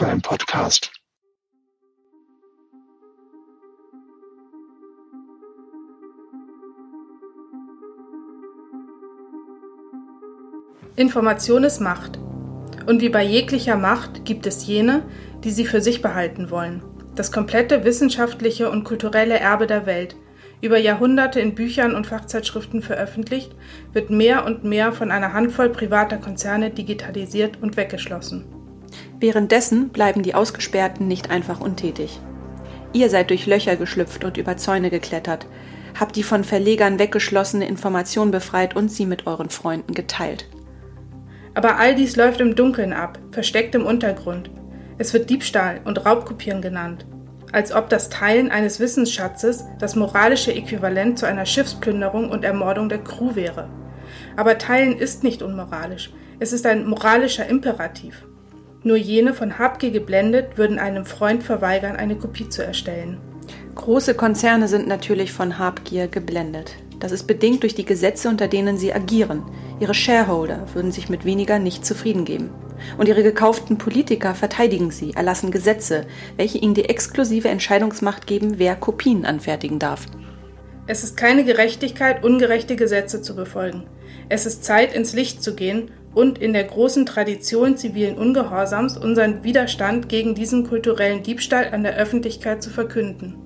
Crime Podcast. Information ist Macht. Und wie bei jeglicher Macht gibt es jene, die sie für sich behalten wollen. Das komplette wissenschaftliche und kulturelle Erbe der Welt, über Jahrhunderte in Büchern und Fachzeitschriften veröffentlicht, wird mehr und mehr von einer Handvoll privater Konzerne digitalisiert und weggeschlossen. Währenddessen bleiben die Ausgesperrten nicht einfach untätig. Ihr seid durch Löcher geschlüpft und über Zäune geklettert, habt die von Verlegern weggeschlossene Information befreit und sie mit euren Freunden geteilt. Aber all dies läuft im Dunkeln ab, versteckt im Untergrund. Es wird Diebstahl und Raubkopieren genannt als ob das Teilen eines Wissensschatzes das moralische Äquivalent zu einer Schiffsplünderung und Ermordung der Crew wäre. Aber Teilen ist nicht unmoralisch, es ist ein moralischer Imperativ. Nur jene von Habgier geblendet würden einem Freund verweigern, eine Kopie zu erstellen. Große Konzerne sind natürlich von Habgier geblendet. Das ist bedingt durch die Gesetze, unter denen sie agieren. Ihre Shareholder würden sich mit weniger nicht zufrieden geben. Und ihre gekauften Politiker verteidigen sie, erlassen Gesetze, welche ihnen die exklusive Entscheidungsmacht geben, wer Kopien anfertigen darf. Es ist keine Gerechtigkeit, ungerechte Gesetze zu befolgen. Es ist Zeit, ins Licht zu gehen und in der großen Tradition zivilen Ungehorsams unseren Widerstand gegen diesen kulturellen Diebstahl an der Öffentlichkeit zu verkünden.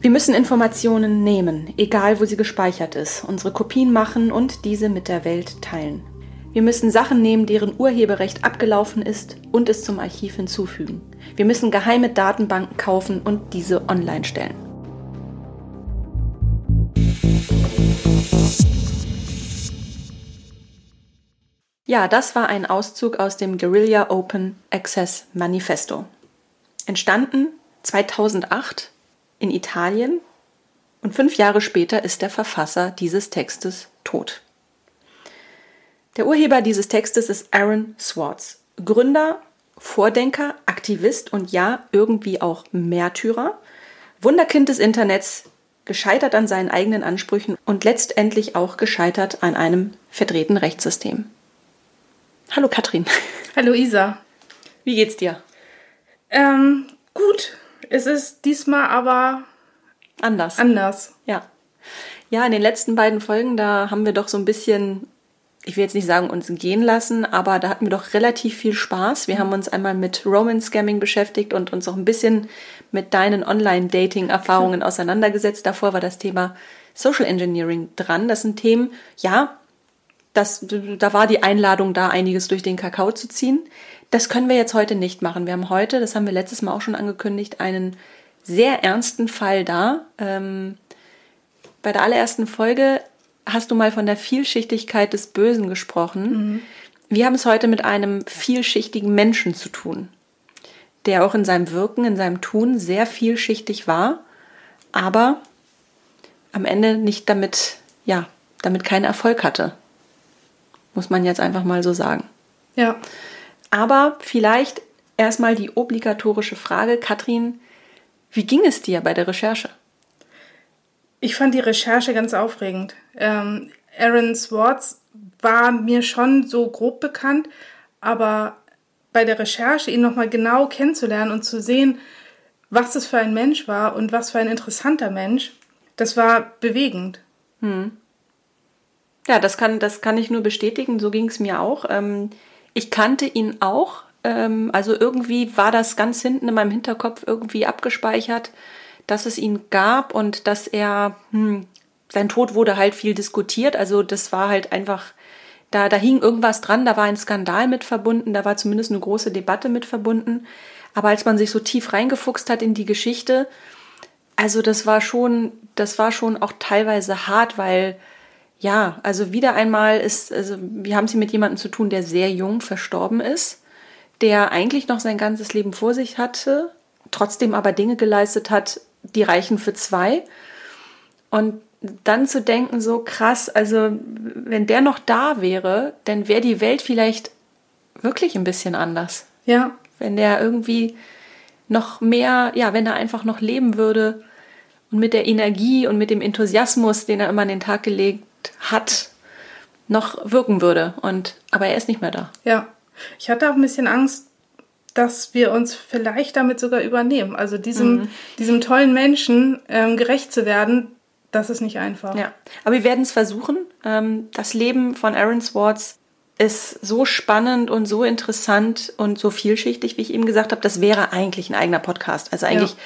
Wir müssen Informationen nehmen, egal wo sie gespeichert ist, unsere Kopien machen und diese mit der Welt teilen. Wir müssen Sachen nehmen, deren Urheberrecht abgelaufen ist und es zum Archiv hinzufügen. Wir müssen geheime Datenbanken kaufen und diese online stellen. Ja, das war ein Auszug aus dem Guerilla Open Access Manifesto. Entstanden 2008 in Italien und fünf Jahre später ist der Verfasser dieses Textes tot. Der Urheber dieses Textes ist Aaron Swartz, Gründer, Vordenker, Aktivist und ja, irgendwie auch Märtyrer, Wunderkind des Internets, gescheitert an seinen eigenen Ansprüchen und letztendlich auch gescheitert an einem verdrehten Rechtssystem. Hallo Katrin. Hallo Isa. Wie geht's dir? Ähm, gut. Es ist diesmal aber anders. Anders. Ja. Ja, in den letzten beiden Folgen, da haben wir doch so ein bisschen ich will jetzt nicht sagen, uns gehen lassen, aber da hatten wir doch relativ viel Spaß. Wir haben uns einmal mit Roman-Scamming beschäftigt und uns auch ein bisschen mit deinen Online-Dating-Erfahrungen auseinandergesetzt. Davor war das Thema Social Engineering dran. Das sind Themen, ja, das, da war die Einladung da, einiges durch den Kakao zu ziehen. Das können wir jetzt heute nicht machen. Wir haben heute, das haben wir letztes Mal auch schon angekündigt, einen sehr ernsten Fall da. Ähm, bei der allerersten Folge hast du mal von der Vielschichtigkeit des Bösen gesprochen. Mhm. Wir haben es heute mit einem vielschichtigen Menschen zu tun, der auch in seinem Wirken, in seinem Tun sehr vielschichtig war, aber am Ende nicht damit, ja, damit keinen Erfolg hatte. Muss man jetzt einfach mal so sagen. Ja. Aber vielleicht erstmal die obligatorische Frage, Katrin, wie ging es dir bei der Recherche? Ich fand die Recherche ganz aufregend. Ähm, Aaron Swartz war mir schon so grob bekannt, aber bei der Recherche ihn nochmal genau kennenzulernen und zu sehen, was es für ein Mensch war und was für ein interessanter Mensch, das war bewegend. Hm. Ja, das kann, das kann ich nur bestätigen, so ging es mir auch. Ähm, ich kannte ihn auch, ähm, also irgendwie war das ganz hinten in meinem Hinterkopf irgendwie abgespeichert dass es ihn gab und dass er, hm, sein Tod wurde halt viel diskutiert. Also das war halt einfach, da, da hing irgendwas dran, da war ein Skandal mit verbunden, da war zumindest eine große Debatte mit verbunden. Aber als man sich so tief reingefuchst hat in die Geschichte, also das war schon, das war schon auch teilweise hart, weil ja, also wieder einmal ist, also wir haben es hier mit jemandem zu tun, der sehr jung verstorben ist, der eigentlich noch sein ganzes Leben vor sich hatte, trotzdem aber Dinge geleistet hat, die reichen für zwei. Und dann zu denken, so krass, also wenn der noch da wäre, dann wäre die Welt vielleicht wirklich ein bisschen anders. Ja. Wenn der irgendwie noch mehr, ja, wenn er einfach noch leben würde und mit der Energie und mit dem Enthusiasmus, den er immer an den Tag gelegt hat, noch wirken würde. Und aber er ist nicht mehr da. Ja. Ich hatte auch ein bisschen Angst, dass wir uns vielleicht damit sogar übernehmen. Also diesem, mhm. diesem tollen Menschen ähm, gerecht zu werden, das ist nicht einfach. Ja, aber wir werden es versuchen. Ähm, das Leben von Aaron Swartz ist so spannend und so interessant und so vielschichtig, wie ich eben gesagt habe. Das wäre eigentlich ein eigener Podcast. Also eigentlich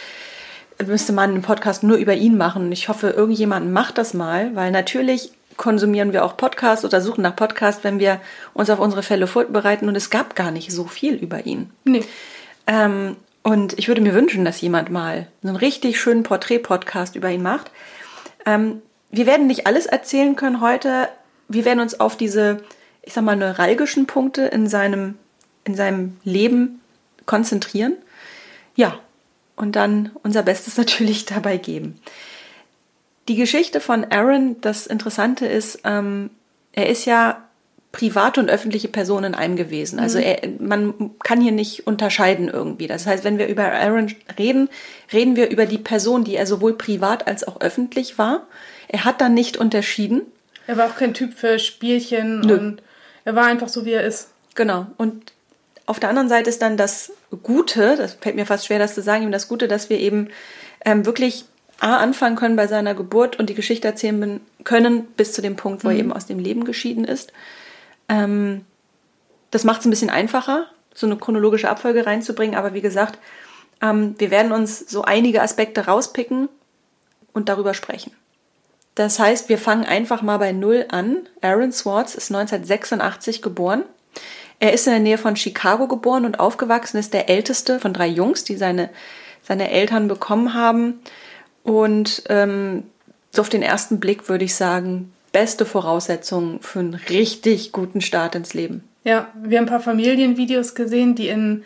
ja. müsste man einen Podcast nur über ihn machen. Ich hoffe, irgendjemand macht das mal, weil natürlich konsumieren wir auch Podcasts oder suchen nach Podcasts, wenn wir uns auf unsere Fälle vorbereiten. Und es gab gar nicht so viel über ihn. Nee. Ähm, und ich würde mir wünschen, dass jemand mal so einen richtig schönen Porträt-Podcast über ihn macht. Ähm, wir werden nicht alles erzählen können heute. Wir werden uns auf diese, ich sag mal, neuralgischen Punkte in seinem, in seinem Leben konzentrieren. Ja, und dann unser Bestes natürlich dabei geben. Die Geschichte von Aaron, das Interessante ist, ähm, er ist ja private und öffentliche Person in einem gewesen. Also mhm. er, man kann hier nicht unterscheiden irgendwie. Das heißt, wenn wir über Aaron reden, reden wir über die Person, die er sowohl privat als auch öffentlich war. Er hat dann nicht unterschieden. Er war auch kein Typ für Spielchen Nö. und er war einfach so, wie er ist. Genau. Und auf der anderen Seite ist dann das Gute, das fällt mir fast schwer, das zu sagen, das Gute, dass wir eben ähm, wirklich A, anfangen können bei seiner Geburt und die Geschichte erzählen können bis zu dem Punkt, wo mhm. er eben aus dem Leben geschieden ist. Ähm, das macht es ein bisschen einfacher, so eine chronologische Abfolge reinzubringen, aber wie gesagt, ähm, wir werden uns so einige Aspekte rauspicken und darüber sprechen. Das heißt, wir fangen einfach mal bei Null an. Aaron Swartz ist 1986 geboren. Er ist in der Nähe von Chicago geboren und aufgewachsen, ist der älteste von drei Jungs, die seine, seine Eltern bekommen haben. Und ähm, so auf den ersten Blick würde ich sagen, beste Voraussetzungen für einen richtig guten Start ins Leben. Ja, wir haben ein paar Familienvideos gesehen, die in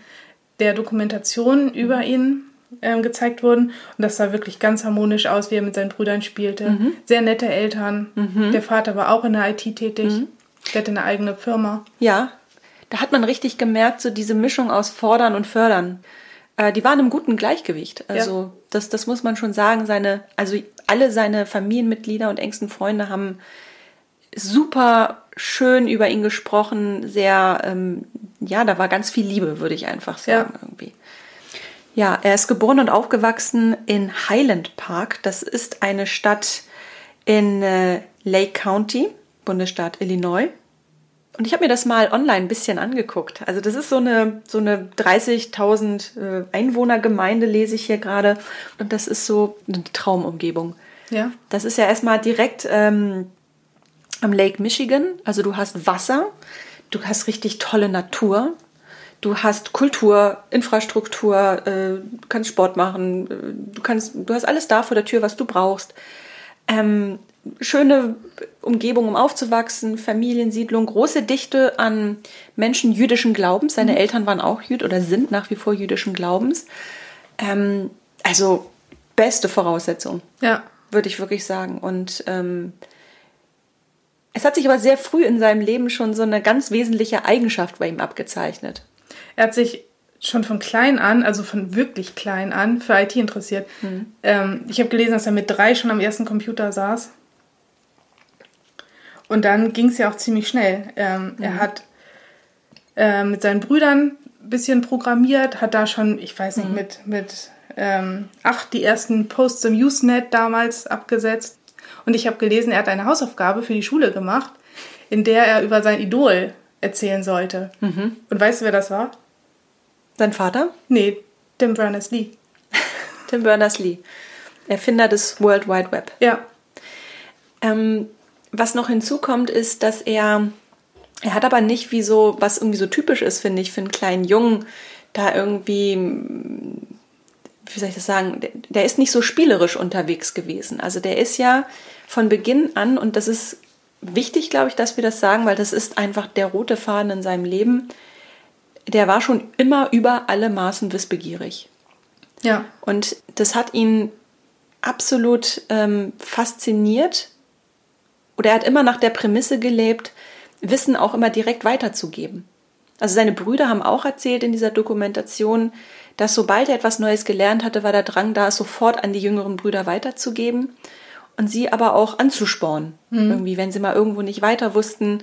der Dokumentation über ihn ähm, gezeigt wurden. Und das sah wirklich ganz harmonisch aus, wie er mit seinen Brüdern spielte. Mhm. Sehr nette Eltern. Mhm. Der Vater war auch in der IT tätig. Mhm. Der hatte eine eigene Firma. Ja, da hat man richtig gemerkt, so diese Mischung aus Fordern und Fördern. Äh, die waren im guten Gleichgewicht. Also ja. das, das muss man schon sagen. Seine, also alle seine Familienmitglieder und engsten Freunde haben super schön über ihn gesprochen. Sehr, ähm, ja, da war ganz viel Liebe, würde ich einfach sagen ja. irgendwie. Ja, er ist geboren und aufgewachsen in Highland Park. Das ist eine Stadt in äh, Lake County, Bundesstaat Illinois. Und ich habe mir das mal online ein bisschen angeguckt. Also das ist so eine, so eine 30.000 äh, Einwohnergemeinde, lese ich hier gerade. Und das ist so eine Traumumgebung. Ja. Das ist ja erstmal direkt ähm, am Lake Michigan. Also du hast Wasser, du hast richtig tolle Natur, du hast Kultur, Infrastruktur, äh, du kannst Sport machen, äh, du kannst, du hast alles da vor der Tür, was du brauchst. Ähm, schöne Umgebung, um aufzuwachsen, Familiensiedlung, große Dichte an Menschen jüdischen Glaubens. Seine mhm. Eltern waren auch Jüd oder sind nach wie vor jüdischen Glaubens. Ähm, also beste Voraussetzung, ja. würde ich wirklich sagen. Und ähm, es hat sich aber sehr früh in seinem Leben schon so eine ganz wesentliche Eigenschaft bei ihm abgezeichnet. Er hat sich schon von klein an, also von wirklich klein an, für IT interessiert. Mhm. Ähm, ich habe gelesen, dass er mit drei schon am ersten Computer saß und dann ging es ja auch ziemlich schnell. Ähm, mhm. Er hat äh, mit seinen Brüdern ein bisschen programmiert, hat da schon, ich weiß nicht, mhm. mit, mit ähm, acht die ersten Posts im Usenet damals abgesetzt. Und ich habe gelesen, er hat eine Hausaufgabe für die Schule gemacht, in der er über sein Idol erzählen sollte. Mhm. Und weißt du, wer das war? Sein Vater? Nee, Tim Berners-Lee. Tim Berners-Lee, Erfinder des World Wide Web. Ja. Ähm, was noch hinzukommt, ist, dass er, er hat aber nicht wie so, was irgendwie so typisch ist, finde ich, für einen kleinen Jungen, da irgendwie, wie soll ich das sagen, der, der ist nicht so spielerisch unterwegs gewesen. Also der ist ja von Beginn an, und das ist wichtig, glaube ich, dass wir das sagen, weil das ist einfach der rote Faden in seinem Leben, der war schon immer über alle Maßen wissbegierig. Ja. Und das hat ihn absolut ähm, fasziniert, oder er hat immer nach der Prämisse gelebt, Wissen auch immer direkt weiterzugeben. Also seine Brüder haben auch erzählt in dieser Dokumentation, dass sobald er etwas Neues gelernt hatte, war der Drang da, es sofort an die jüngeren Brüder weiterzugeben und sie aber auch anzuspornen. Mhm. Irgendwie, wenn sie mal irgendwo nicht weiter wussten.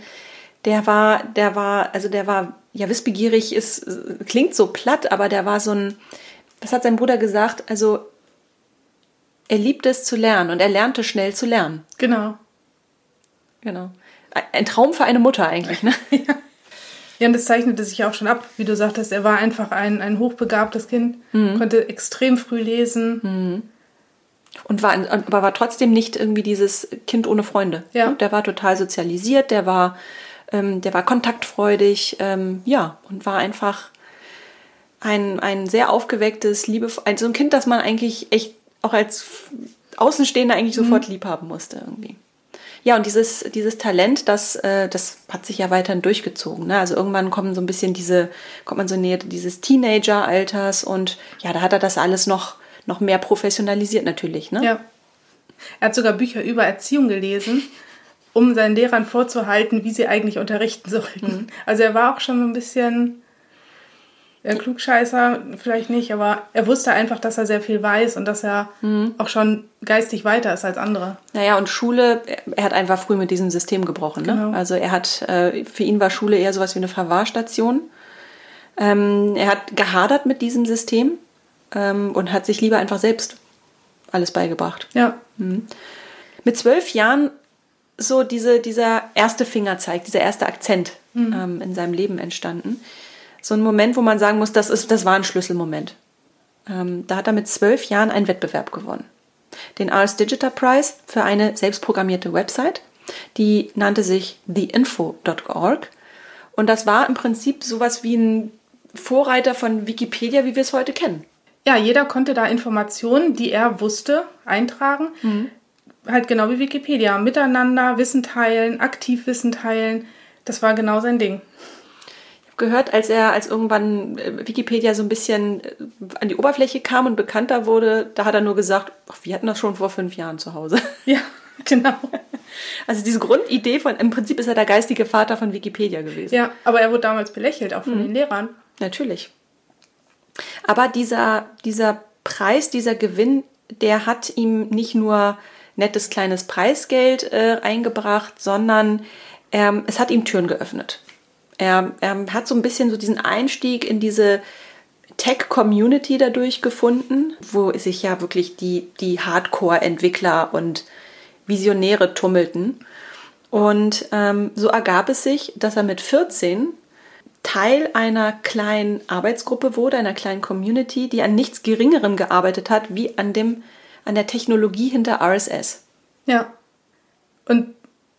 der war, der war, also der war, ja, wissbegierig ist, klingt so platt, aber der war so ein, was hat sein Bruder gesagt? Also, er liebt es zu lernen und er lernte schnell zu lernen. Genau. Genau. Ein Traum für eine Mutter eigentlich, ne? ja. Ja, und das zeichnete sich auch schon ab, wie du sagtest. Er war einfach ein, ein hochbegabtes Kind, mhm. konnte extrem früh lesen. Mhm. Und war, aber war trotzdem nicht irgendwie dieses Kind ohne Freunde. Ja. Der war total sozialisiert, der war, ähm, der war kontaktfreudig, ähm, ja, und war einfach ein, ein sehr aufgewecktes, liebevoll, also ein Kind, das man eigentlich echt auch als Außenstehender eigentlich mhm. sofort lieb haben musste irgendwie. Ja, und dieses, dieses Talent, das, äh, das hat sich ja weiterhin durchgezogen. Ne? Also irgendwann kommen so ein bisschen diese, kommt man so näher dieses Teenager-Alters und ja, da hat er das alles noch, noch mehr professionalisiert natürlich. Ne? Ja. Er hat sogar Bücher über Erziehung gelesen, um seinen Lehrern vorzuhalten, wie sie eigentlich unterrichten sollten. Mhm. Also er war auch schon so ein bisschen äh, Klugscheißer vielleicht nicht, aber er wusste einfach, dass er sehr viel weiß und dass er mhm. auch schon geistig weiter ist als andere. Naja, und Schule, er hat einfach früh mit diesem System gebrochen. Ne? Genau. Also er hat, äh, für ihn war Schule eher sowas wie eine Verwahrstation. Ähm, er hat gehadert mit diesem System ähm, und hat sich lieber einfach selbst alles beigebracht. Ja. Mhm. Mit zwölf Jahren so diese, dieser erste Fingerzeig, dieser erste Akzent mhm. ähm, in seinem Leben entstanden so ein Moment, wo man sagen muss, das, ist, das war ein Schlüsselmoment. Ähm, da hat er mit zwölf Jahren einen Wettbewerb gewonnen. Den Ars Digital Prize für eine selbstprogrammierte Website. Die nannte sich theinfo.org. Und das war im Prinzip sowas wie ein Vorreiter von Wikipedia, wie wir es heute kennen. Ja, jeder konnte da Informationen, die er wusste, eintragen. Mhm. Halt genau wie Wikipedia. Miteinander Wissen teilen, aktiv Wissen teilen. Das war genau sein Ding gehört, als er, als irgendwann äh, Wikipedia so ein bisschen äh, an die Oberfläche kam und bekannter wurde, da hat er nur gesagt, ach, wir hatten das schon vor fünf Jahren zu Hause. Ja, genau. Also diese Grundidee von, im Prinzip ist er der geistige Vater von Wikipedia gewesen. Ja, aber er wurde damals belächelt, auch von mhm. den Lehrern. Natürlich. Aber dieser, dieser Preis, dieser Gewinn, der hat ihm nicht nur nettes kleines Preisgeld äh, eingebracht, sondern ähm, es hat ihm Türen geöffnet. Er, er hat so ein bisschen so diesen Einstieg in diese Tech-Community dadurch gefunden, wo sich ja wirklich die, die Hardcore-Entwickler und Visionäre tummelten. Und ähm, so ergab es sich, dass er mit 14 Teil einer kleinen Arbeitsgruppe wurde, einer kleinen Community, die an nichts Geringerem gearbeitet hat, wie an, dem, an der Technologie hinter RSS. Ja. Und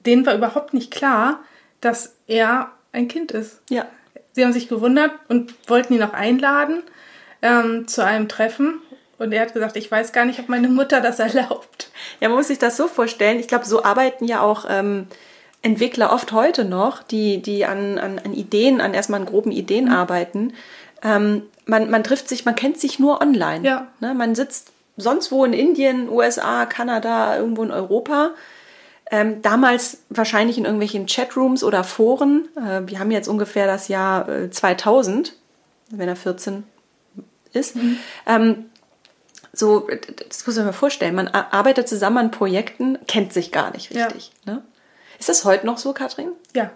denen war überhaupt nicht klar, dass er ein Kind ist. Ja. Sie haben sich gewundert und wollten ihn auch einladen ähm, zu einem Treffen. Und er hat gesagt, ich weiß gar nicht, ob meine Mutter das erlaubt. Ja, man muss sich das so vorstellen. Ich glaube, so arbeiten ja auch ähm, Entwickler oft heute noch, die, die an, an, an Ideen, an erstmal an groben Ideen mhm. arbeiten. Ähm, man, man trifft sich, man kennt sich nur online. Ja. Ne? Man sitzt sonst wo in Indien, USA, Kanada, irgendwo in Europa ähm, damals wahrscheinlich in irgendwelchen Chatrooms oder Foren. Äh, wir haben jetzt ungefähr das Jahr äh, 2000, wenn er 14 ist. Mhm. Ähm, so, das muss man mir vorstellen. Man arbeitet zusammen an Projekten, kennt sich gar nicht richtig. Ja. Ne? Ist das heute noch so, Katrin? Ja.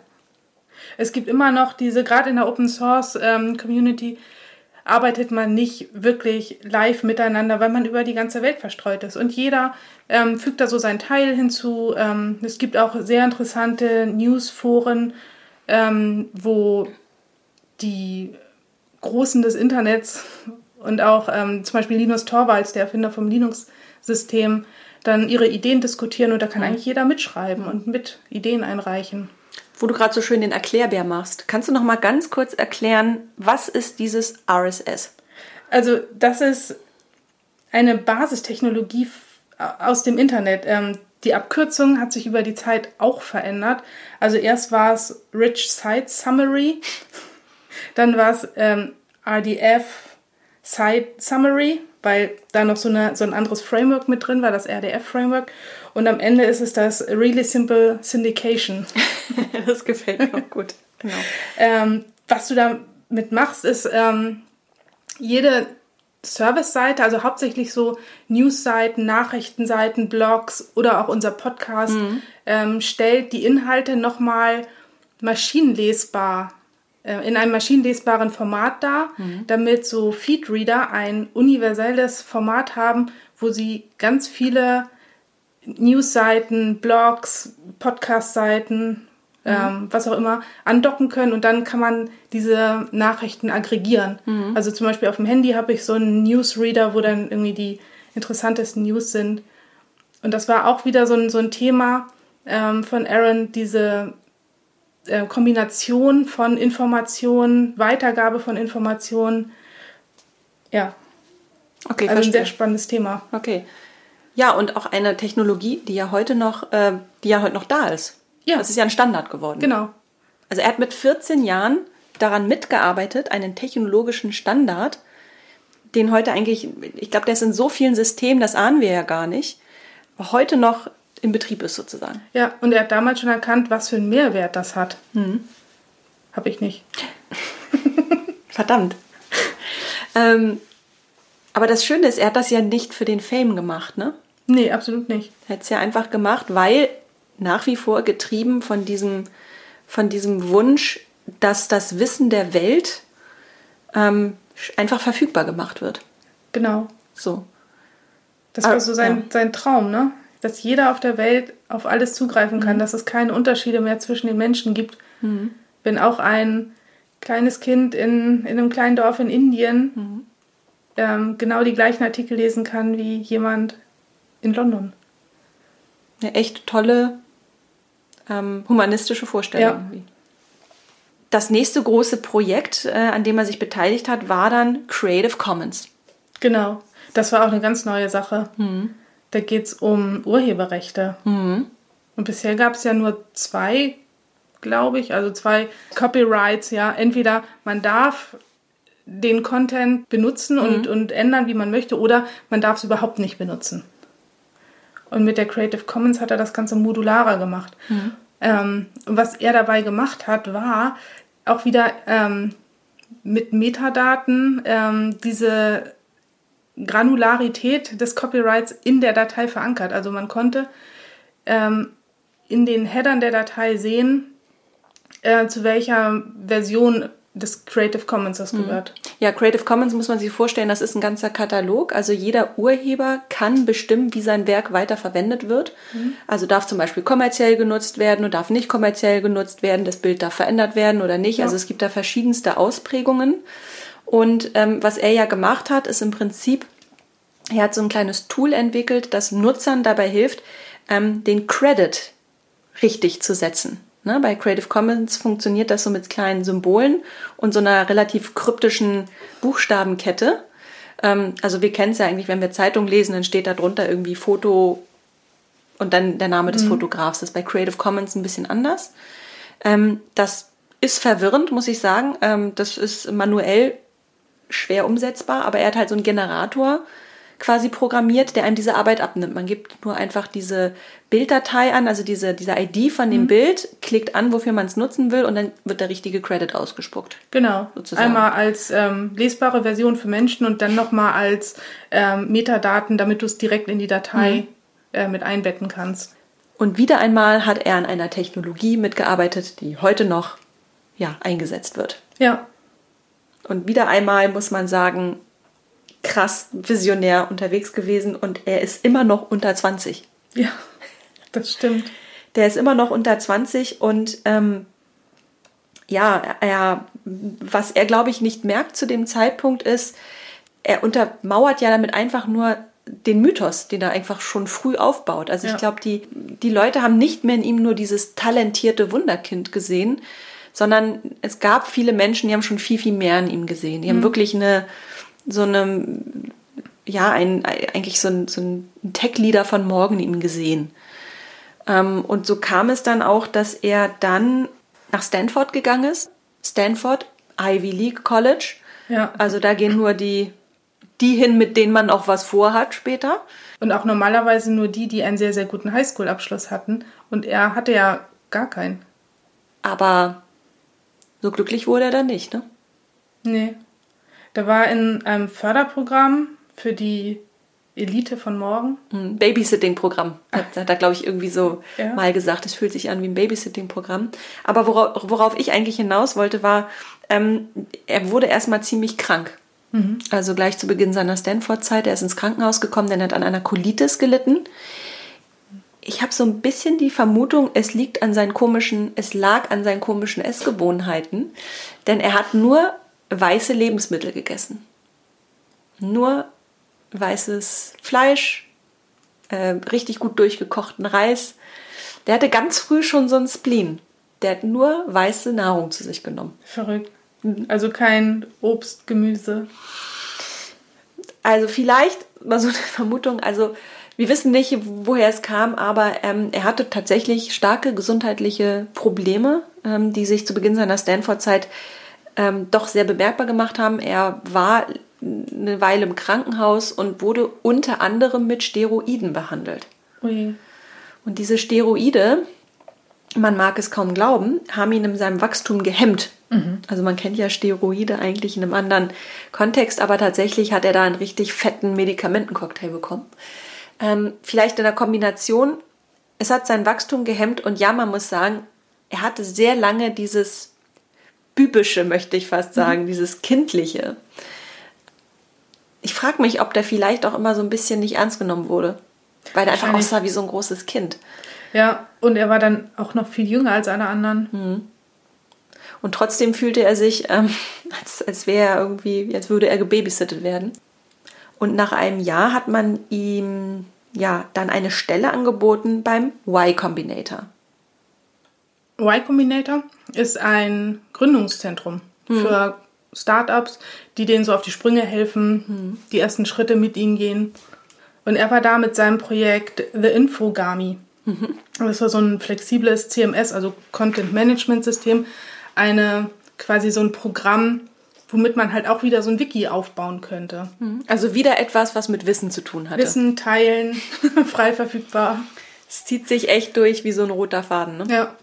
Es gibt immer noch diese, gerade in der Open Source ähm, Community, arbeitet man nicht wirklich live miteinander, weil man über die ganze Welt verstreut ist. Und jeder ähm, fügt da so seinen Teil hinzu. Ähm, es gibt auch sehr interessante Newsforen, ähm, wo die Großen des Internets und auch ähm, zum Beispiel Linus Torvalds, der Erfinder vom Linux-System, dann ihre Ideen diskutieren und da kann mhm. eigentlich jeder mitschreiben und mit Ideen einreichen wo du gerade so schön den Erklärbär machst. Kannst du noch mal ganz kurz erklären, was ist dieses RSS? Also das ist eine Basistechnologie aus dem Internet. Ähm, die Abkürzung hat sich über die Zeit auch verändert. Also erst war es Rich Site Summary, dann war es ähm, RDF Site Summary, weil da noch so, eine, so ein anderes Framework mit drin war, das RDF-Framework. Und am Ende ist es das Really Simple Syndication. das gefällt mir auch gut. Genau. ähm, was du damit machst, ist ähm, jede Service-Seite, also hauptsächlich so News-Seiten, Nachrichtenseiten, Blogs oder auch unser Podcast, mhm. ähm, stellt die Inhalte nochmal maschinenlesbar, äh, in einem maschinenlesbaren Format dar, damit so Feedreader ein universelles Format haben, wo sie ganz viele Newsseiten, Blogs, Podcast-Seiten, ähm, was auch immer, andocken können und dann kann man diese Nachrichten aggregieren. Also zum Beispiel auf dem Handy habe ich so einen Newsreader, wo dann irgendwie die interessantesten News sind. Und das war auch wieder so ein, so ein Thema ähm, von Aaron, diese äh, Kombination von Informationen, Weitergabe von Informationen. Ja, Okay, also ein verstehe. sehr spannendes Thema. Okay. Ja, und auch eine Technologie, die ja heute noch, äh, die ja heute noch da ist. Ja. Das ist ja ein Standard geworden. Genau. Also er hat mit 14 Jahren daran mitgearbeitet, einen technologischen Standard, den heute eigentlich, ich glaube, der ist in so vielen Systemen, das ahnen wir ja gar nicht, heute noch in Betrieb ist sozusagen. Ja, und er hat damals schon erkannt, was für einen Mehrwert das hat. Habe ich nicht. Verdammt. ähm, aber das Schöne ist, er hat das ja nicht für den Fame gemacht, ne? Nee, absolut nicht. Er hat es ja einfach gemacht, weil nach wie vor getrieben von diesem, von diesem Wunsch, dass das Wissen der Welt ähm, einfach verfügbar gemacht wird. Genau. So. Das Ah, war so sein, ja. sein Traum, ne? Dass jeder auf der Welt auf alles zugreifen kann, dass es keine Unterschiede mehr zwischen den Menschen gibt. Wenn auch ein kleines Kind in, in einem kleinen Dorf in Indien ähm, genau die gleichen Artikel lesen kann wie jemand in London. Eine echt tolle ähm, humanistische Vorstellung. Ja. irgendwie. Das nächste große Projekt, äh, an dem er sich beteiligt hat, war dann Creative Commons. Genau. Das war auch eine ganz neue Sache. Da geht es um Urheberrechte. Und bisher gab es ja nur zwei, glaube ich, also zwei Copyrights, ja. Entweder man darf den Content benutzen und, und ändern, wie man möchte, oder man darf es überhaupt nicht benutzen. Und mit der Creative Commons hat er das Ganze modularer gemacht. Ähm, und was er dabei gemacht hat, war auch wieder ähm, mit Metadaten ähm, diese Granularität des Copyrights in der Datei verankert. Also man konnte ähm, in den Headern der Datei sehen, äh, zu welcher Version des Creative Commons das gehört. Ja, Creative Commons muss man sich vorstellen, das ist ein ganzer Katalog. Also jeder Urheber kann bestimmen, wie sein Werk weiterverwendet wird. Also darf zum Beispiel kommerziell genutzt werden und darf nicht kommerziell genutzt werden. Das Bild darf verändert werden oder nicht. Ja. Also es gibt da verschiedenste Ausprägungen. Und ähm, was er ja gemacht hat, ist im Prinzip, er hat so ein kleines Tool entwickelt, das Nutzern dabei hilft, ähm, den Credit richtig zu setzen. Ne, bei Creative Commons funktioniert das so mit kleinen Symbolen und so einer relativ kryptischen Buchstabenkette. Ähm, also wir kennen es ja eigentlich, wenn wir Zeitung lesen, dann steht da drunter irgendwie Foto und dann der Name des Fotografs. Das ist bei Creative Commons ein bisschen anders. Ähm, das ist verwirrend, muss ich sagen. Ähm, das ist manuell schwer umsetzbar, aber er hat halt so einen Generator quasi programmiert, der einem diese Arbeit abnimmt. Man gibt nur einfach diese Bilddatei an, also diese, diese ID von dem Bild, klickt an, wofür man es nutzen will und dann wird der richtige Credit ausgespuckt. Genau. Sozusagen. Einmal als ähm, lesbare Version für Menschen und dann nochmal als ähm, Metadaten, damit du es direkt in die Datei äh, mit einbetten kannst. Und wieder einmal hat er an einer Technologie mitgearbeitet, die heute noch ja, eingesetzt wird. Ja, Und wieder einmal muss man sagen, krass visionär unterwegs gewesen und er ist immer noch unter 20. ja, das stimmt. Der ist immer noch unter 20 und ähm, ja, er, was er, glaube ich, nicht merkt zu dem Zeitpunkt ist, er untermauert ja damit einfach nur den Mythos, den er einfach schon früh aufbaut. Also Ja. ich glaube, die, die Leute haben nicht mehr in ihm nur dieses talentierte Wunderkind gesehen, sondern es gab viele Menschen, die haben schon viel, viel mehr in ihm gesehen. Die haben wirklich eine, so eine, ja, ein, eigentlich so ein, so ein Tech-Leader von morgen in ihm gesehen. Ähm, und so kam es dann auch, dass er dann nach Stanford gegangen ist. Stanford, Ivy League College. Ja. Also da gehen nur die, die hin, mit denen man auch was vorhat später. Und auch normalerweise nur die, die einen sehr, sehr guten Highschool-Abschluss hatten. Und er hatte ja gar keinen. Aber so glücklich wurde er dann nicht, ne? Nee. Da war in einem Förderprogramm für die Elite von morgen. Ein Babysitting-Programm. Hat, hat er, glaube ich, irgendwie so Ja. mal gesagt. Es fühlt sich an wie ein Babysitting-Programm. Aber worauf, worauf ich eigentlich hinaus wollte, war, ähm, er wurde erstmal ziemlich krank. Also gleich zu Beginn seiner Stanford-Zeit. Er ist ins Krankenhaus gekommen, denn er hat an einer Colitis gelitten. Ich habe so ein bisschen die Vermutung, es liegt an seinen komischen, es lag an seinen komischen Essgewohnheiten, denn er hat nur weiße Lebensmittel gegessen. Nur weißes Fleisch, äh, richtig gut durchgekochten Reis. Der hatte ganz früh schon so einen Spleen. Der hat nur weiße Nahrung zu sich genommen. Verrückt. Also kein Obst, Gemüse. Also vielleicht mal so eine Vermutung, also wir wissen nicht, woher es kam, aber ähm, er hatte tatsächlich starke gesundheitliche Probleme, ähm, die sich zu Beginn seiner Stanford-Zeit ähm, doch sehr bemerkbar gemacht haben. Er war eine Weile im Krankenhaus und wurde unter anderem mit Steroiden behandelt. Ui. Und diese Steroide, man mag es kaum glauben, haben ihn in seinem Wachstum gehemmt. Also man kennt ja Steroide eigentlich in einem anderen Kontext, aber tatsächlich hat er da einen richtig fetten Medikamentencocktail bekommen. Ähm, vielleicht in der Kombination, es hat sein Wachstum gehemmt und ja, man muss sagen, er hatte sehr lange dieses Bübische, möchte ich fast sagen, dieses Kindliche. Ich frage mich, ob der vielleicht auch immer so ein bisschen nicht ernst genommen wurde. Weil er einfach aussah wie so ein großes Kind. Ja, und er war dann auch noch viel jünger als alle anderen. Und trotzdem fühlte er sich, ähm, als, als wäre er irgendwie, als würde er gebabysittet werden. Und nach einem Jahr hat man ihm ja dann eine Stelle angeboten beim Y Combinator. Y Combinator ist ein Gründungszentrum für Startups, die denen so auf die Sprünge helfen, die ersten Schritte mit ihnen gehen. Und er war da mit seinem Projekt The Infogami. Das war so ein flexibles CMS, also Content Management System, eine quasi so ein Programm, womit man halt auch wieder so ein Wiki aufbauen könnte. Also wieder etwas, was mit Wissen zu tun hatte. Wissen teilen, frei verfügbar. Es zieht sich echt durch wie so ein roter Faden. Ne? Ja.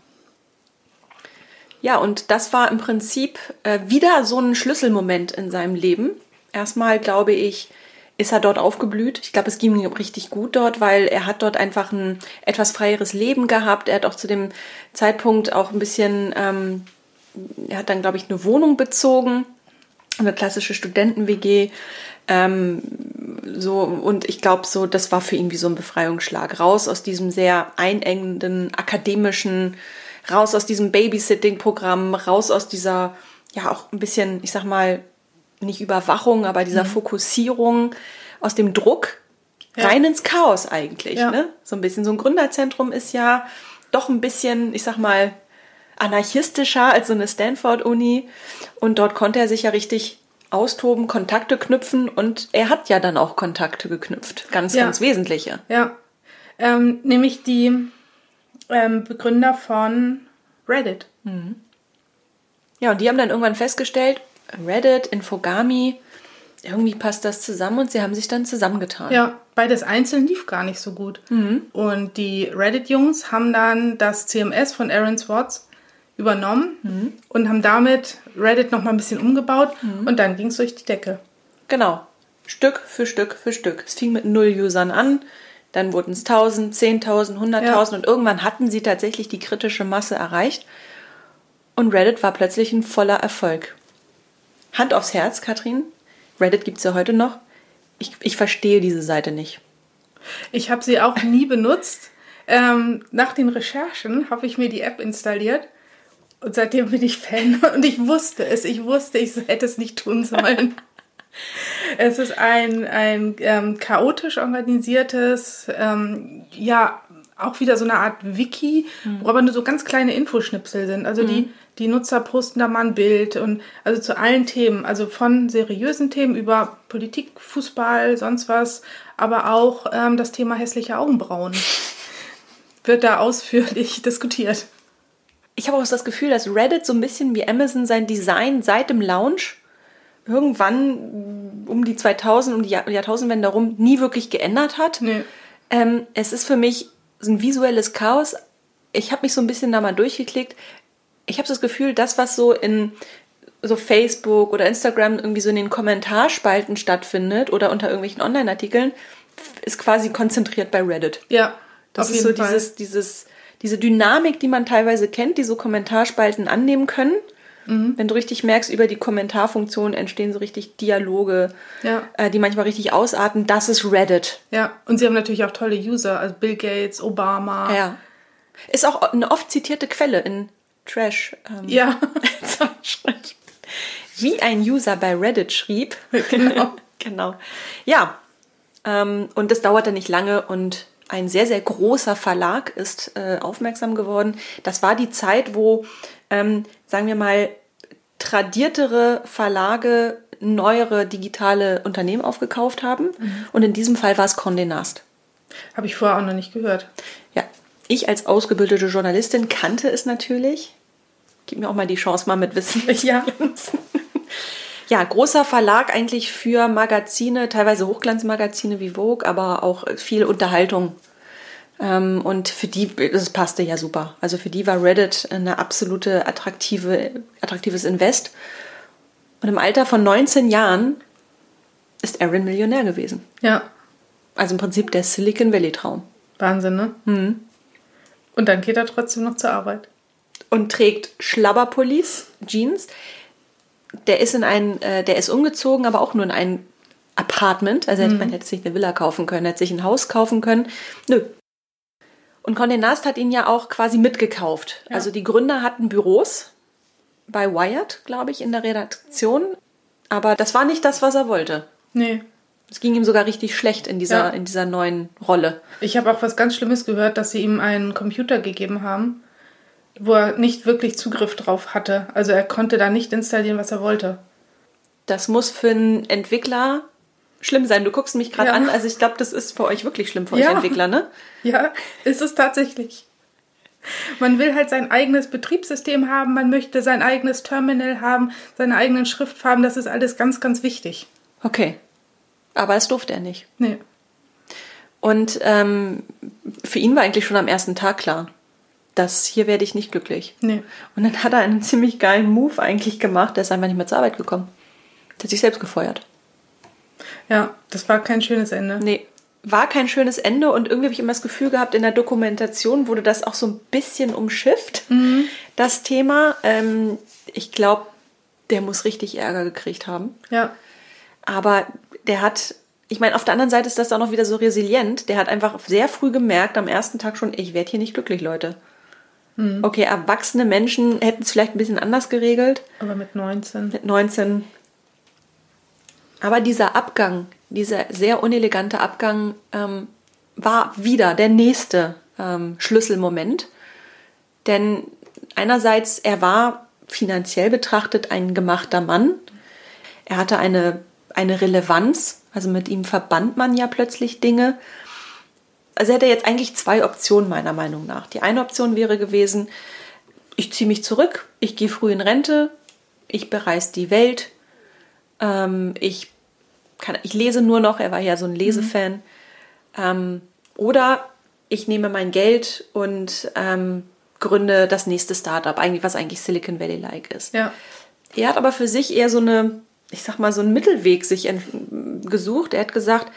Ja, und das war im Prinzip äh, wieder so ein Schlüsselmoment in seinem Leben. Erstmal, glaube ich, ist er dort aufgeblüht. Ich glaube, es ging ihm richtig gut dort, weil er hat dort einfach ein etwas freieres Leben gehabt. Er hat auch zu dem Zeitpunkt auch ein bisschen, ähm, er hat dann, glaube ich, eine Wohnung bezogen, eine klassische Studenten-WG. Ähm, so, und ich glaube, so, das war für ihn wie so ein Befreiungsschlag. Raus aus diesem sehr einengenden, akademischen, raus aus diesem Babysitting-Programm, raus aus dieser, ja, auch ein bisschen, ich sag mal, nicht Überwachung, aber dieser Fokussierung, aus dem Druck, Ja. rein ins Chaos eigentlich. Ja. Ne? So ein bisschen, so ein Gründerzentrum ist ja doch ein bisschen, ich sag mal, anarchistischer als so eine Stanford-Uni. Und dort konnte er sich ja richtig austoben, Kontakte knüpfen und er hat ja dann auch Kontakte geknüpft. Ganz, Ja. ganz wesentliche. Ja, ähm, nämlich die ähm, Begründer von Reddit. Ja, und die haben dann irgendwann festgestellt, Reddit, Infogami, irgendwie passt das zusammen und sie haben sich dann zusammengetan. Ja, beides einzeln lief gar nicht so gut. Und die Reddit-Jungs haben dann das CMS von Aaron Swartz übernommen und haben damit Reddit noch mal ein bisschen umgebaut und dann ging es durch die Decke. Genau. Stück für Stück für Stück. Es fing mit null Usern an, dann wurden es 1000, 10.000, 100.000 Ja. und irgendwann hatten sie tatsächlich die kritische Masse erreicht und Reddit war plötzlich ein voller Erfolg. Hand aufs Herz, Katrin. Reddit gibt es ja heute noch. Ich, ich verstehe diese Seite nicht. Ich habe sie auch nie benutzt. Ähm, nach den Recherchen habe ich mir die App installiert und seitdem bin ich Fan und ich wusste es. Ich wusste, ich hätte es nicht tun sollen. es ist ein, ein ähm, chaotisch organisiertes, ähm, ja, auch wieder so eine Art Wiki, wo aber nur so ganz kleine Infoschnipsel sind. Also die, die Nutzer posten da mal ein Bild und also zu allen Themen, also von seriösen Themen über Politik, Fußball, sonst was, aber auch ähm, das Thema hässliche Augenbrauen wird da ausführlich diskutiert. Ich habe auch das Gefühl, dass Reddit so ein bisschen wie Amazon sein Design seit dem Launch irgendwann um die 2000, um die Jahr Jahrtausendwende herum nie wirklich geändert hat. Nee. Ähm, es ist für mich so ein visuelles Chaos. Ich habe mich so ein bisschen da mal durchgeklickt. Ich habe das Gefühl, das, was so in so Facebook oder Instagram irgendwie so in den Kommentarspalten stattfindet oder unter irgendwelchen Online-Artikeln, ist quasi konzentriert bei Reddit. Ja, Das auf ist so Fall. dieses, dieses, diese Dynamik, die man teilweise kennt, die so Kommentarspalten annehmen können. Mhm. Wenn du richtig merkst, über die Kommentarfunktion entstehen so richtig Dialoge, Ja. äh, die manchmal richtig ausarten. Das ist Reddit. Ja, und sie haben natürlich auch tolle User, also Bill Gates, Obama. Ja. Ist auch eine oft zitierte Quelle in Trash. Ähm, Ja. Wie ein User bei Reddit schrieb. genau. genau. Ja. Ähm, und das dauerte nicht lange und ein sehr, sehr großer Verlag ist äh, aufmerksam geworden. Das war die Zeit, wo, ähm, sagen wir mal, tradiertere Verlage neuere digitale Unternehmen aufgekauft haben. Und in diesem Fall war es Condé Nast. Habe ich vorher auch noch nicht gehört. Ja, ich als ausgebildete Journalistin kannte es natürlich. Gib mir auch mal die Chance, mal mit Wissen. Ja. Ja, großer Verlag eigentlich für Magazine, teilweise Hochglanzmagazine wie Vogue, aber auch viel Unterhaltung. Ähm, und für die, das passte ja super. Also für die war Reddit eine absolute attraktive, attraktives Invest. Und im Alter von 19 Jahren ist Aaron Millionär gewesen. Ja, Also im Prinzip der Silicon Valley Traum. Wahnsinn, ne? Und dann geht er trotzdem noch zur Arbeit. und trägt Schlabberpullis, Jeans. Der ist in ein, äh, der ist umgezogen, aber auch nur in ein Apartment. Also hätte man hätte sich eine Villa kaufen können, hätte sich ein Haus kaufen können. Nö. Und Condé Nast hat ihn ja auch quasi mitgekauft. Also die Gründer hatten Büros bei Wired, glaube ich, in der Redaktion. Aber das war nicht das, was er wollte. Nee. Es ging ihm sogar richtig schlecht in dieser, Ja. in dieser neuen Rolle. Ich habe auch was ganz Schlimmes gehört, dass sie ihm einen Computer gegeben haben, wo er nicht wirklich Zugriff drauf hatte. Also er konnte da nicht installieren, was er wollte. Das muss für einen Entwickler schlimm sein. Du guckst mich gerade Ja. an. Also ich glaube, das ist für euch wirklich schlimm, für Ja. euch Entwickler, ne? Ja, ist es tatsächlich. Man will halt sein eigenes Betriebssystem haben, man möchte sein eigenes Terminal haben, seine eigenen Schriftfarben, das ist alles ganz, ganz wichtig. Okay. Aber das durfte er nicht. Nee. Und ähm, für ihn war eigentlich schon am ersten Tag klar, dass hier werde ich nicht glücklich. Nee. Und dann hat er einen ziemlich geilen Move eigentlich gemacht. Der ist einfach nicht mehr zur Arbeit gekommen. Der hat sich selbst gefeuert. Ja, das war kein schönes Ende. Nee, war kein schönes Ende und irgendwie habe ich immer das Gefühl gehabt, in der Dokumentation wurde das auch so ein bisschen umschifft, das Thema. Ähm, ich glaube, der muss richtig Ärger gekriegt haben. Ja. Aber der hat, ich meine, auf der anderen Seite ist das auch noch wieder so resilient. Der hat einfach sehr früh gemerkt, am ersten Tag schon, ich werde hier nicht glücklich, Leute. Okay, erwachsene Menschen hätten es vielleicht ein bisschen anders geregelt Aber mit 19. mit 19. Aber dieser Abgang, dieser sehr unelegante Abgang, ähm, war wieder der nächste ähm, Schlüsselmoment. Denn einerseits, er war finanziell betrachtet ein gemachter Mann. Er hatte eine, eine Relevanz, also mit ihm verband man ja plötzlich Dinge. Also er hätte jetzt eigentlich zwei Optionen meiner Meinung nach. Die eine Option wäre gewesen, ich ziehe mich zurück, ich gehe früh in Rente, ich bereise die Welt, ähm, ich, kann, ich lese nur noch, er war ja so ein Lesefan. Ähm, oder ich nehme mein Geld und ähm, gründe das nächste Startup, eigentlich, was eigentlich Silicon Valley-like ist. Ja. Er hat aber für sich eher so eine, ich sag mal, so einen Mittelweg sich gesucht. Er hat gesagt,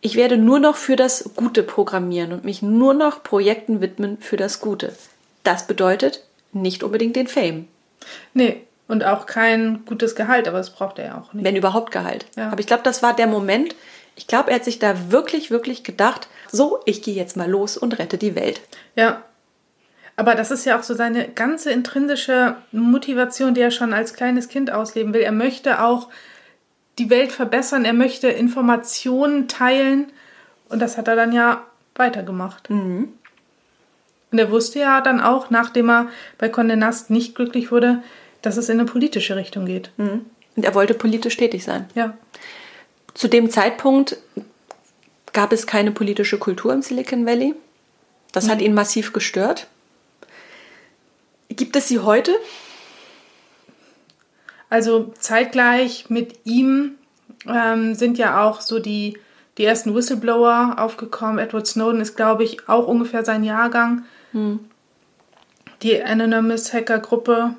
ich werde nur noch für das Gute programmieren und mich nur noch Projekten widmen für das Gute. Das bedeutet nicht unbedingt den Fame, Nee. Und auch kein gutes Gehalt, aber das braucht er ja auch nicht. wenn überhaupt Gehalt. Ja. Aber ich glaube, das war der Moment. Ich glaube, er hat sich da wirklich, wirklich gedacht, so, ich gehe jetzt mal los und rette die Welt. Ja. Aber das ist ja auch so seine ganze intrinsische Motivation, die er schon als kleines Kind ausleben will. Er möchte auch die Welt verbessern, er möchte Informationen teilen und das hat er dann ja weitergemacht. Und er wusste ja dann auch, nachdem er bei Condé Nast nicht glücklich wurde, dass es in eine politische Richtung geht. Und er wollte politisch tätig sein. Ja. Zu dem Zeitpunkt gab es keine politische Kultur im Silicon Valley. Das hat ihn massiv gestört. Gibt es sie heute? Also zeitgleich mit ihm ähm, sind ja auch so die, die ersten Whistleblower aufgekommen. Edward Snowden ist, glaube ich, auch ungefähr sein Jahrgang. Die Anonymous Hacker Gruppe.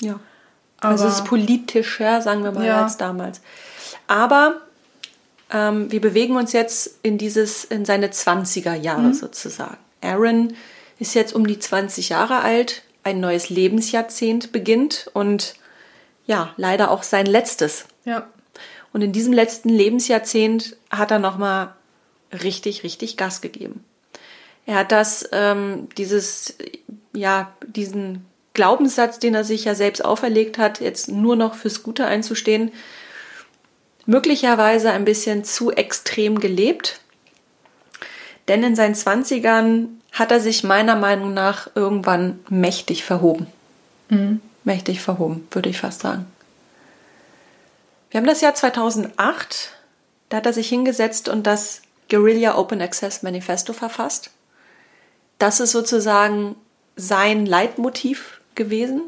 Ja. Aber Also es ist politischer, sagen wir mal, Ja. als damals. Aber Ähm, wir bewegen uns jetzt in dieses, in seine 20er Jahre mhm. sozusagen. Aaron ist jetzt um die 20 Jahre alt, ein neues Lebensjahrzehnt beginnt und ja, leider auch sein letztes. Ja. Und in diesem letzten Lebensjahrzehnt hat er nochmal richtig, richtig Gas gegeben. Er hat das, ähm, dieses, ja, diesen Glaubenssatz, den er sich ja selbst auferlegt hat, jetzt nur noch fürs Gute einzustehen, möglicherweise ein bisschen zu extrem gelebt. Denn in seinen Zwanzigern hat er sich meiner Meinung nach irgendwann mächtig verhoben. Mhm. Mächtig verhoben, würde ich fast sagen. Wir haben das Jahr 2008, da hat er sich hingesetzt und das Guerilla Open Access Manifesto verfasst. Das ist sozusagen sein Leitmotiv gewesen.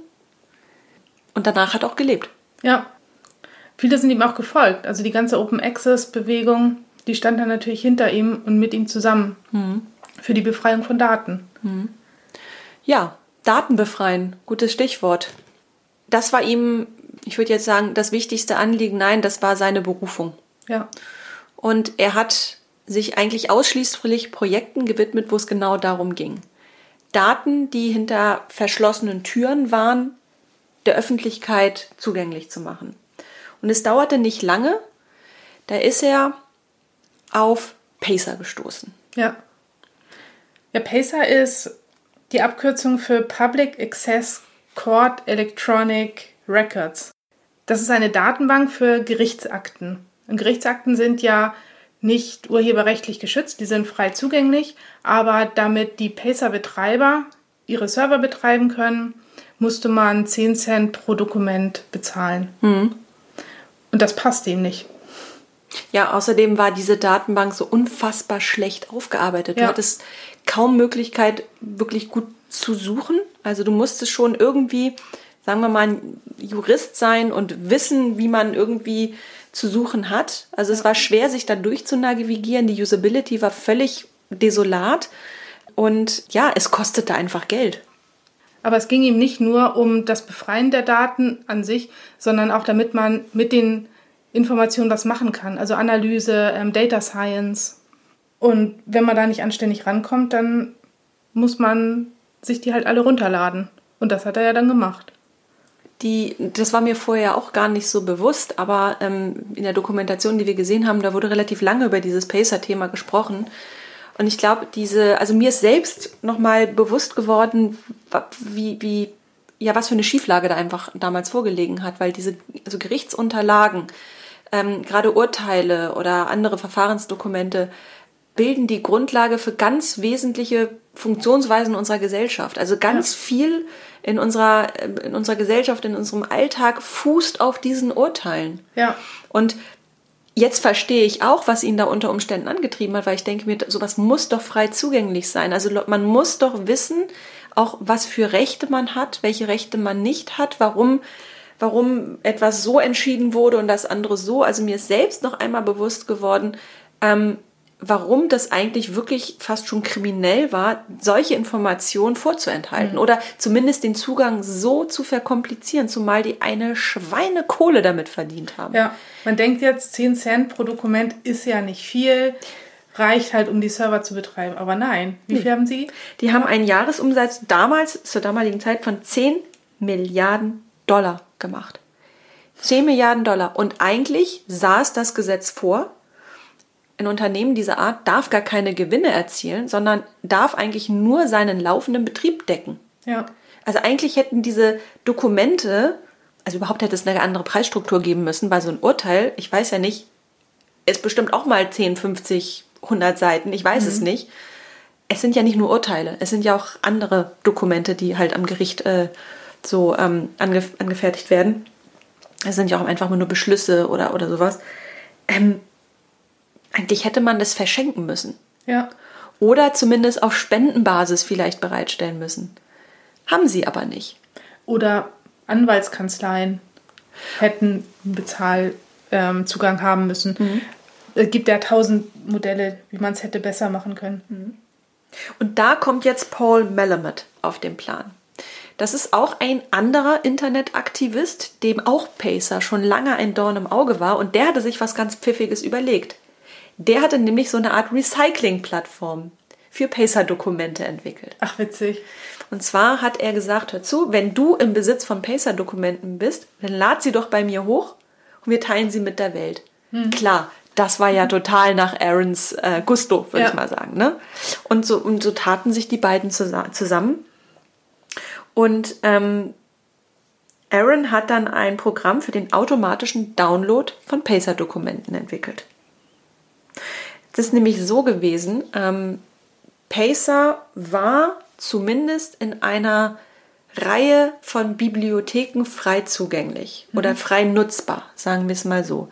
Und danach hat er auch gelebt. Ja. Viele sind ihm auch gefolgt. Also die ganze Open Access Bewegung, die stand dann natürlich hinter ihm und mit ihm zusammen. Mhm. Für die Befreiung von Daten. Mhm. Ja, Daten befreien, gutes Stichwort. Das war ihm ich würde jetzt sagen, das wichtigste Anliegen, nein, das war seine Berufung. Ja. Und er hat sich eigentlich ausschließlich Projekten gewidmet, wo es genau darum ging. Daten, die hinter verschlossenen Türen waren, der Öffentlichkeit zugänglich zu machen. Und es dauerte nicht lange, da ist er auf Pacer gestoßen. Ja. Ja, Pacer ist die Abkürzung für Public Access Court Electronic Records. Das ist eine Datenbank für Gerichtsakten. Und Gerichtsakten sind ja nicht urheberrechtlich geschützt, die sind frei zugänglich, aber damit die Pacer-Betreiber ihre Server betreiben können, musste man 10 Cent pro Dokument bezahlen. Mhm. Und das passt ihm nicht. Ja, außerdem war diese Datenbank so unfassbar schlecht aufgearbeitet. Ja. Du hattest kaum Möglichkeit, wirklich gut zu suchen. Also du musstest schon irgendwie sagen wir mal, ein Jurist sein und wissen, wie man irgendwie zu suchen hat. Also es war schwer, sich da durchzunavigieren. Die Usability war völlig desolat. Und ja, es kostete einfach Geld. Aber es ging ihm nicht nur um das Befreien der Daten an sich, sondern auch damit man mit den Informationen was machen kann. Also Analyse, ähm, Data Science. Und wenn man da nicht anständig rankommt, dann muss man sich die halt alle runterladen. Und das hat er ja dann gemacht die, das war mir vorher auch gar nicht so bewusst, aber ähm, in der Dokumentation, die wir gesehen haben, da wurde relativ lange über dieses Pacer-Thema gesprochen. Und ich glaube, diese, also mir ist selbst nochmal bewusst geworden, wie, wie, ja, was für eine Schieflage da einfach damals vorgelegen hat, weil diese also Gerichtsunterlagen, ähm, gerade Urteile oder andere Verfahrensdokumente, bilden die Grundlage für ganz wesentliche Funktionsweisen unserer Gesellschaft. Also ganz ja. viel in unserer, in unserer Gesellschaft, in unserem Alltag fußt auf diesen Urteilen. Ja. Und jetzt verstehe ich auch, was ihn da unter Umständen angetrieben hat, weil ich denke mir, sowas muss doch frei zugänglich sein. Also man muss doch wissen, auch was für Rechte man hat, welche Rechte man nicht hat, warum warum etwas so entschieden wurde und das andere so. Also mir ist selbst noch einmal bewusst geworden, ähm, warum das eigentlich wirklich fast schon kriminell war, solche Informationen vorzuenthalten mhm. oder zumindest den Zugang so zu verkomplizieren, zumal die eine Schweinekohle damit verdient haben. Ja, man denkt jetzt, 10 Cent pro Dokument ist ja nicht viel, reicht halt, um die Server zu betreiben. Aber nein, wie viel nee. haben sie? Die haben einen Jahresumsatz damals, zur damaligen Zeit, von 10 Milliarden Dollar gemacht. 10 Milliarden Dollar. Und eigentlich saß das Gesetz vor, ein Unternehmen dieser Art darf gar keine Gewinne erzielen, sondern darf eigentlich nur seinen laufenden Betrieb decken. Ja. Also eigentlich hätten diese Dokumente, also überhaupt hätte es eine andere Preisstruktur geben müssen, weil so ein Urteil, ich weiß ja nicht, ist bestimmt auch mal 10, 50, 100 Seiten, ich weiß mhm. es nicht. Es sind ja nicht nur Urteile, es sind ja auch andere Dokumente, die halt am Gericht äh, so ähm, ange angefertigt werden. Es sind ja auch einfach nur Beschlüsse oder, oder sowas. Ähm, eigentlich hätte man das verschenken müssen. Ja. Oder zumindest auf Spendenbasis vielleicht bereitstellen müssen. Haben sie aber nicht. Oder Anwaltskanzleien hätten Bezahlzugang ähm, haben müssen. Mhm. Es gibt ja tausend Modelle, wie man es hätte besser machen können. Mhm. Und da kommt jetzt Paul Melamed auf den Plan. Das ist auch ein anderer Internetaktivist, dem auch Pacer schon lange ein Dorn im Auge war und der hatte sich was ganz Pfiffiges überlegt. Der hatte nämlich so eine Art Recycling-Plattform für Pacer-Dokumente entwickelt. Ach, witzig. Und zwar hat er gesagt, hör zu, wenn du im Besitz von Pacer-Dokumenten bist, dann lad sie doch bei mir hoch und wir teilen sie mit der Welt. Hm. Klar, das war ja total nach Aarons äh, Gusto, würde Ja. ich mal sagen. Ne? Und, so, und so taten sich die beiden zusa- zusammen. Und ähm, Aaron hat dann ein Programm für den automatischen Download von Pacer-Dokumenten entwickelt. Das ist nämlich so gewesen, ähm, Pacer war zumindest in einer Reihe von Bibliotheken frei zugänglich oder frei nutzbar, sagen wir es mal so.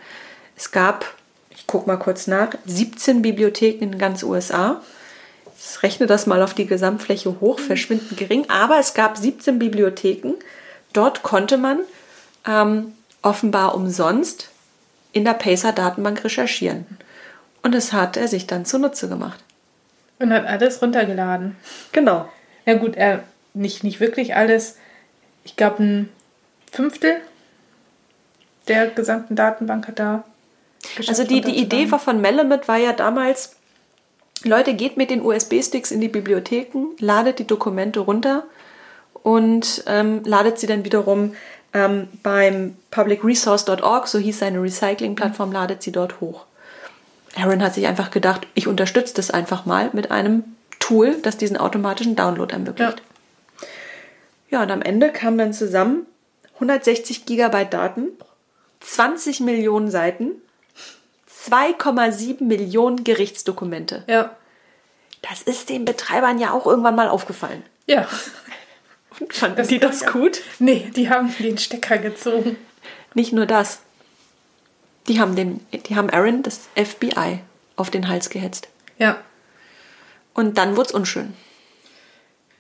Es gab, ich gucke mal kurz nach, 17 Bibliotheken in ganz USA. Ich rechne das mal auf die Gesamtfläche hoch, verschwindend gering, aber es gab 17 Bibliotheken. Dort konnte man ähm, offenbar umsonst in der Pacer-Datenbank recherchieren. Und das hat er sich dann zunutze gemacht. Und hat alles runtergeladen. Genau. Ja gut, er nicht, nicht wirklich alles. Ich glaube, ein Fünftel der gesamten Datenbank hat da Also die, die Idee war von Melamed war ja damals, Leute, geht mit den USB-Sticks in die Bibliotheken, ladet die Dokumente runter und ähm, ladet sie dann wiederum ähm, beim publicresource.org, so hieß seine Recycling-Plattform, ladet sie dort hoch. Aaron hat sich einfach gedacht, ich unterstütze das einfach mal mit einem Tool, das diesen automatischen Download ermöglicht. Ja, und am Ende kam dann zusammen 160 Gigabyte Daten, 20 Millionen Seiten, 2,7 Millionen Gerichtsdokumente. Ja. Das ist den Betreibern ja auch irgendwann mal aufgefallen. Ja. Fanden Das die das ja. gut? Nee, die haben den Stecker gezogen. Nicht nur das. Die haben, den, die haben Aaron das FBI auf den Hals gehetzt. Ja. Und dann wurde es unschön.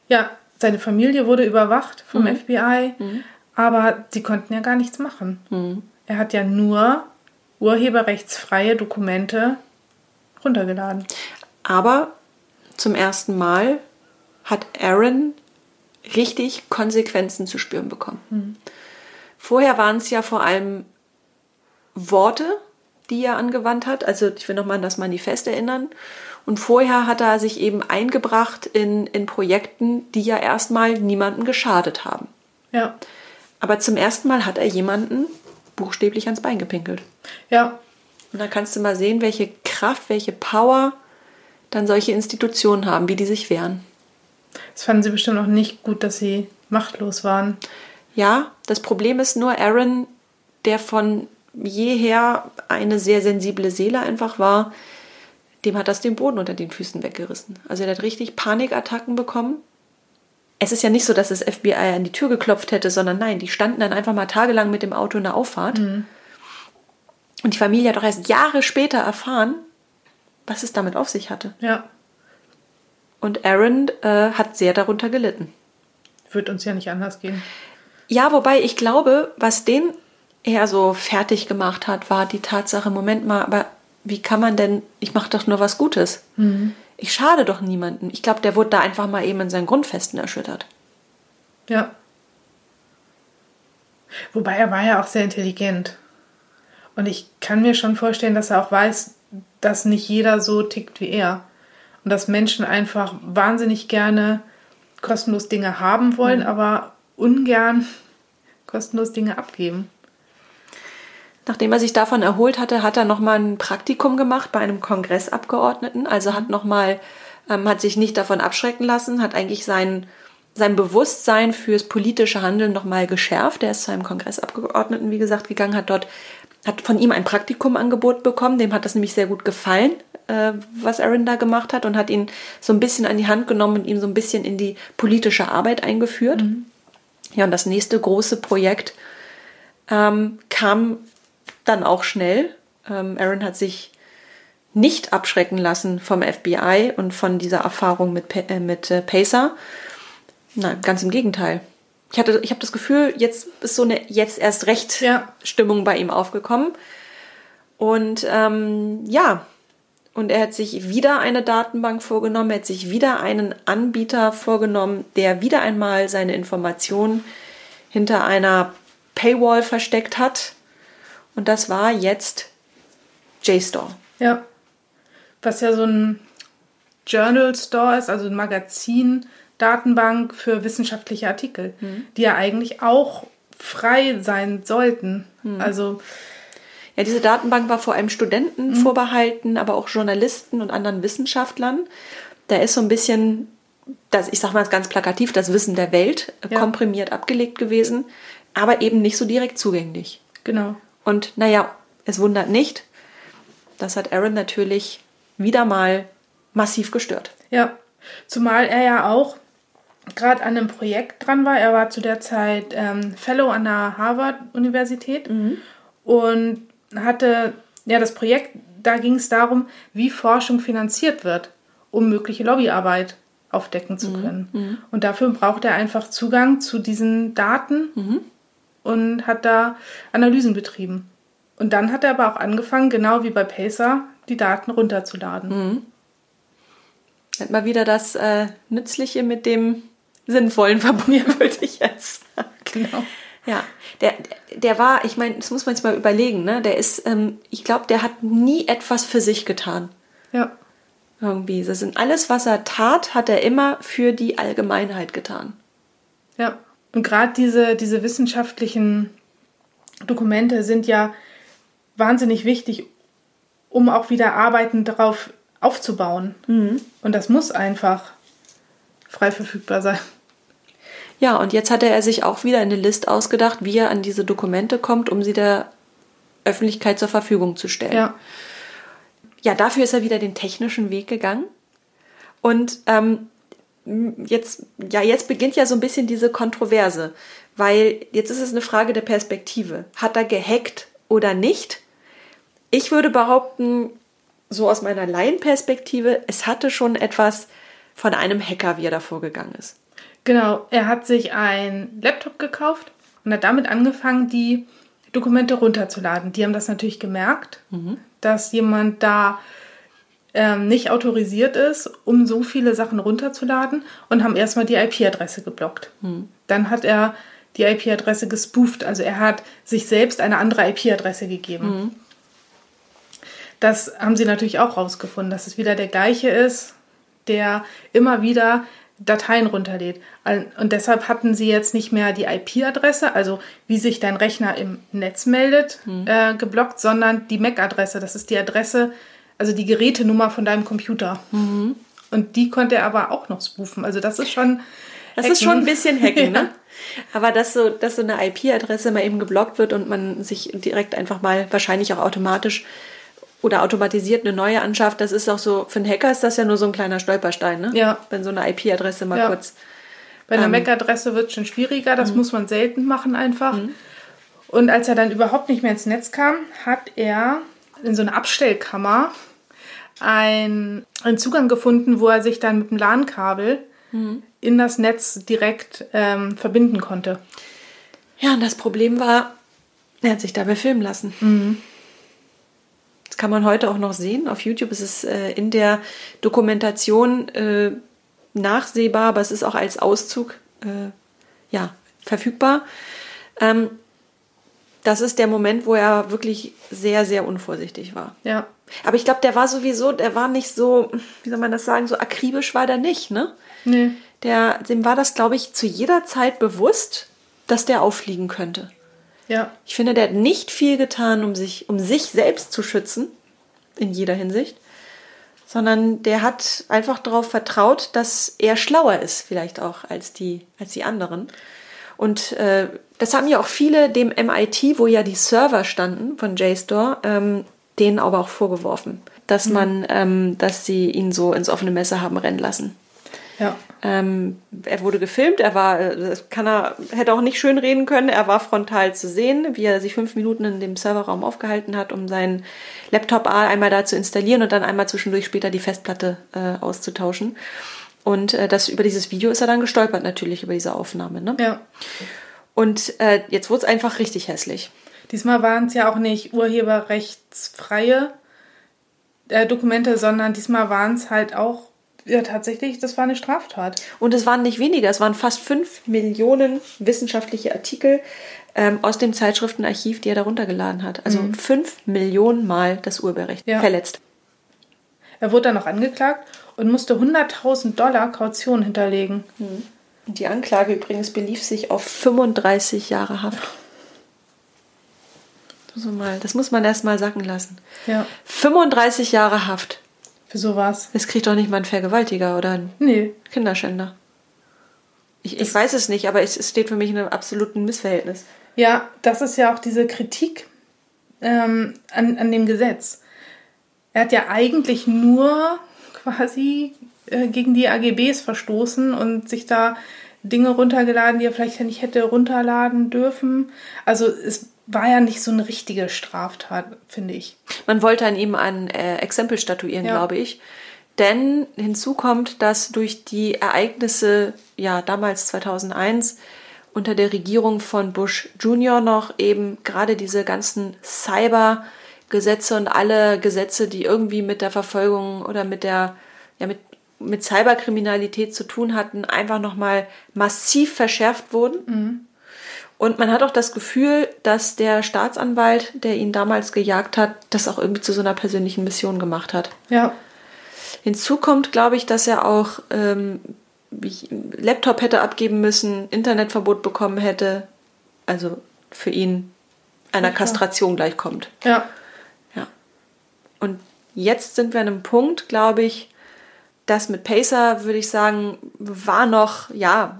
Ja, seine Familie wurde überwacht vom FBI, aber die konnten ja gar nichts machen. Er hat ja nur urheberrechtsfreie Dokumente runtergeladen. Aber zum ersten Mal hat Aaron richtig Konsequenzen zu spüren bekommen. Vorher waren es ja vor allem Worte, die er angewandt hat. Also ich will nochmal an das Manifest erinnern. Und vorher hat er sich eben eingebracht in, in Projekten, die ja erstmal niemandem geschadet haben. Ja. Aber zum ersten Mal hat er jemanden buchstäblich ans Bein gepinkelt. Ja. Und da kannst du mal sehen, welche Kraft, welche Power dann solche Institutionen haben, wie die sich wehren. Das fanden sie bestimmt auch nicht gut, dass sie machtlos waren. Ja, das Problem ist nur Aaron, der von jeher eine sehr sensible Seele einfach war, dem hat das den Boden unter den Füßen weggerissen. Also er hat richtig Panikattacken bekommen. Es ist ja nicht so, dass das FBI an die Tür geklopft hätte, sondern nein, die standen dann einfach mal tagelang mit dem Auto in der Auffahrt. Und die Familie hat doch erst Jahre später erfahren, was es damit auf sich hatte. Ja. Und Aaron äh, hat sehr darunter gelitten. Wird uns ja nicht anders gehen. Ja, wobei ich glaube, was den eher so fertig gemacht hat, war die Tatsache, Moment mal, aber wie kann man denn, ich mache doch nur was Gutes. Ich schade doch niemanden. Ich glaube, der wurde da einfach mal eben in seinen Grundfesten erschüttert. Ja. Wobei er war ja auch sehr intelligent. Und ich kann mir schon vorstellen, dass er auch weiß, dass nicht jeder so tickt wie er. Und dass Menschen einfach wahnsinnig gerne kostenlos Dinge haben wollen, aber ungern kostenlos Dinge abgeben. Nachdem er sich davon erholt hatte, hat er nochmal ein Praktikum gemacht bei einem Kongressabgeordneten. Also hat nochmal, ähm, hat sich nicht davon abschrecken lassen, hat eigentlich sein, sein Bewusstsein fürs politische Handeln nochmal geschärft. Er ist zu einem Kongressabgeordneten, wie gesagt, gegangen, hat dort, hat von ihm ein Praktikumangebot bekommen. Dem hat das nämlich sehr gut gefallen, äh, was Aaron da gemacht hat und hat ihn so ein bisschen an die Hand genommen und ihm so ein bisschen in die politische Arbeit eingeführt. Ja, und das nächste große Projekt ähm, kam dann auch schnell. Ähm, Aaron hat sich nicht abschrecken lassen vom FBI und von dieser Erfahrung mit, äh, mit äh, Pacer. Nein, ganz im Gegenteil. Ich, hatte, ich habe das Gefühl, jetzt ist so eine jetzt erst recht Ja. Stimmung bei ihm aufgekommen. Und ähm, ja, und er hat sich wieder eine Datenbank vorgenommen, er hat sich wieder einen Anbieter vorgenommen, der wieder einmal seine Informationen hinter einer Paywall versteckt hat. Und das war jetzt JSTOR. Ja. was ja so ein Journal Store ist, also ein Magazin, Datenbank für wissenschaftliche Artikel, Mhm. die ja eigentlich auch frei sein sollten. Mhm. Also Ja, diese Datenbank war vor allem Studenten vorbehalten, aber auch Journalisten und anderen Wissenschaftlern. Da ist so ein bisschen, das, ich sag mal ganz plakativ, das Wissen der Welt äh, Ja. komprimiert abgelegt gewesen, aber eben nicht so direkt zugänglich. genau. Und naja, es wundert nicht, das hat Aaron natürlich wieder mal massiv gestört. Ja, zumal er ja auch gerade an einem Projekt dran war. Er war zu der Zeit ähm, Fellow an der Harvard-Universität und hatte ja das Projekt, da ging es darum, wie Forschung finanziert wird, um mögliche Lobbyarbeit aufdecken zu können. Und dafür braucht er einfach Zugang zu diesen Daten und hat da Analysen betrieben. Und dann hat er aber auch angefangen, genau wie bei Pacer, die Daten runterzuladen. Hat mal wieder das äh, Nützliche mit dem Sinnvollen verbunden, würde ich jetzt sagen. Genau. Ja, der, der war, ich meine, das muss man sich mal überlegen, ne? Der ist, ähm, ich glaube, der hat nie etwas für sich getan. Ja. Irgendwie. Das sind alles, was er tat, hat er immer für die Allgemeinheit getan. Ja, und gerade diese, diese wissenschaftlichen Dokumente sind ja wahnsinnig wichtig, um auch wieder Arbeiten darauf aufzubauen. Und das muss einfach frei verfügbar sein. Ja, und jetzt hatte er sich auch wieder eine List ausgedacht, wie er an diese Dokumente kommt, um sie der Öffentlichkeit zur Verfügung zu stellen. Ja, Ja, dafür ist er wieder den technischen Weg gegangen. Und ähm, jetzt, ja, jetzt beginnt ja so ein bisschen diese Kontroverse, weil jetzt ist es eine Frage der Perspektive. Hat er gehackt oder nicht? Ich würde behaupten, so aus meiner Laienperspektive, es hatte schon etwas von einem Hacker, wie er da vorgegangen ist. genau. Er hat sich einen Laptop gekauft und hat damit angefangen, die Dokumente runterzuladen. Die haben das natürlich gemerkt, dass jemand da ähm, nicht autorisiert ist, um so viele Sachen runterzuladen und haben erstmal die IP-Adresse geblockt. Dann hat er die IP-Adresse gespooft, also er hat sich selbst eine andere IP-Adresse gegeben. Das haben sie natürlich auch rausgefunden, dass es wieder der gleiche ist, der immer wieder Dateien runterlädt. Und deshalb hatten sie jetzt nicht mehr die IP-Adresse, also wie sich dein Rechner im Netz meldet, äh, geblockt, sondern die MAC-Adresse. Das ist die Adresse, also die Gerätenummer von deinem Computer. Und die konnte er aber auch noch spoofen. Also das ist schon. Das ist schon ein bisschen Hacken, Ja. ne? Aber dass so, dass so eine IP-Adresse mal eben geblockt wird und man sich direkt einfach mal wahrscheinlich auch automatisch oder automatisiert eine neue anschafft, das ist auch so, für einen Hacker ist das ja nur so ein kleiner Stolperstein, ne? Ja. Wenn so eine IP-Adresse mal Ja. kurz. Bei einer Ähm. MAC-Adresse wird es schon schwieriger, das muss man selten machen einfach. Und als er dann überhaupt nicht mehr ins Netz kam, hat er in so einer Abstellkammer ein, einen Zugang gefunden, wo er sich dann mit dem LAN-Kabel in das Netz direkt ähm, verbinden konnte. Ja, und das Problem war, er hat sich dabei filmen lassen. Das kann man heute auch noch sehen. Auf YouTube ist es äh, in der Dokumentation äh, nachsehbar, aber es ist auch als Auszug äh, ja, verfügbar. Ähm, das ist der Moment, wo er wirklich sehr, sehr unvorsichtig war. Ja, Aber ich glaube, der war sowieso, der war nicht so, wie soll man das sagen, so akribisch war der nicht, ne? nee. Der, dem war das, glaube ich, zu jeder Zeit bewusst, dass der auffliegen könnte. Ja, Ich finde, der hat nicht viel getan, um sich, um sich selbst zu schützen, in jeder Hinsicht, sondern der hat einfach darauf vertraut, dass er schlauer ist, vielleicht auch als die, als die anderen. Und äh, das haben ja auch viele dem MIT, wo ja die Server standen von JSTOR, ähm, denen aber auch vorgeworfen, dass man, ähm, dass sie ihn so ins offene Messer haben rennen lassen. ja, Ähm, er wurde gefilmt, er war, äh, das kann er, hätte auch nicht schön reden können, er war frontal zu sehen, wie er sich fünf Minuten in dem Serverraum aufgehalten hat, um seinen Laptop einmal da zu installieren und dann einmal zwischendurch später die Festplatte äh, auszutauschen. Und äh, das über dieses Video ist er dann gestolpert natürlich über diese Aufnahme. Ne? ja. Und äh, jetzt wurde es einfach richtig hässlich. Diesmal waren es ja auch nicht urheberrechtsfreie äh, Dokumente, sondern diesmal waren es halt auch, ja tatsächlich, das war eine Straftat. Und es waren nicht weniger, es waren fast fünf Millionen wissenschaftliche Artikel ähm, aus dem Zeitschriftenarchiv, die er da runtergeladen hat. Also fünf Millionen Mal das Urheberrecht Ja. verletzt. Er wurde dann noch angeklagt und musste 100.000 Dollar Kaution hinterlegen. Die Anklage übrigens belief sich auf 35 Jahre Haft. Das muss man, das muss man erst mal sacken lassen. Ja, 35 Jahre Haft. für sowas. Das kriegt doch nicht mal ein Vergewaltiger oder ein Nee, Kinderschänder. Ich, ich weiß es nicht, aber es, es steht für mich in einem absoluten Missverhältnis. Ja, das ist ja auch diese Kritik ähm, an, an dem Gesetz. Er hat ja eigentlich nur quasi äh, gegen die AGBs verstoßen und sich da Dinge runtergeladen, die er vielleicht ja nicht hätte runterladen dürfen. Also es war ja nicht so eine richtige Straftat, finde ich. Man wollte an ihm ein äh, Exempel statuieren, Ja. glaube ich. Denn hinzu kommt, dass durch die Ereignisse, ja, damals 2001, unter der Regierung von Bush Jr. noch eben gerade diese ganzen Cyber-Gesetze und alle Gesetze, die irgendwie mit der Verfolgung oder mit der, ja, mit, mit Cyberkriminalität zu tun hatten, einfach nochmal massiv verschärft wurden. Und man hat auch das Gefühl, dass der Staatsanwalt, der ihn damals gejagt hat, das auch irgendwie zu so einer persönlichen Mission gemacht hat. Ja, Hinzu kommt, glaube ich, dass er auch ähm, Laptop hätte abgeben müssen, Internetverbot bekommen hätte. Also für ihn einer. Kastration gleichkommt. ja, Ja. Und jetzt sind wir an einem Punkt, glaube ich, das mit Pacer, würde ich sagen, war noch, ja,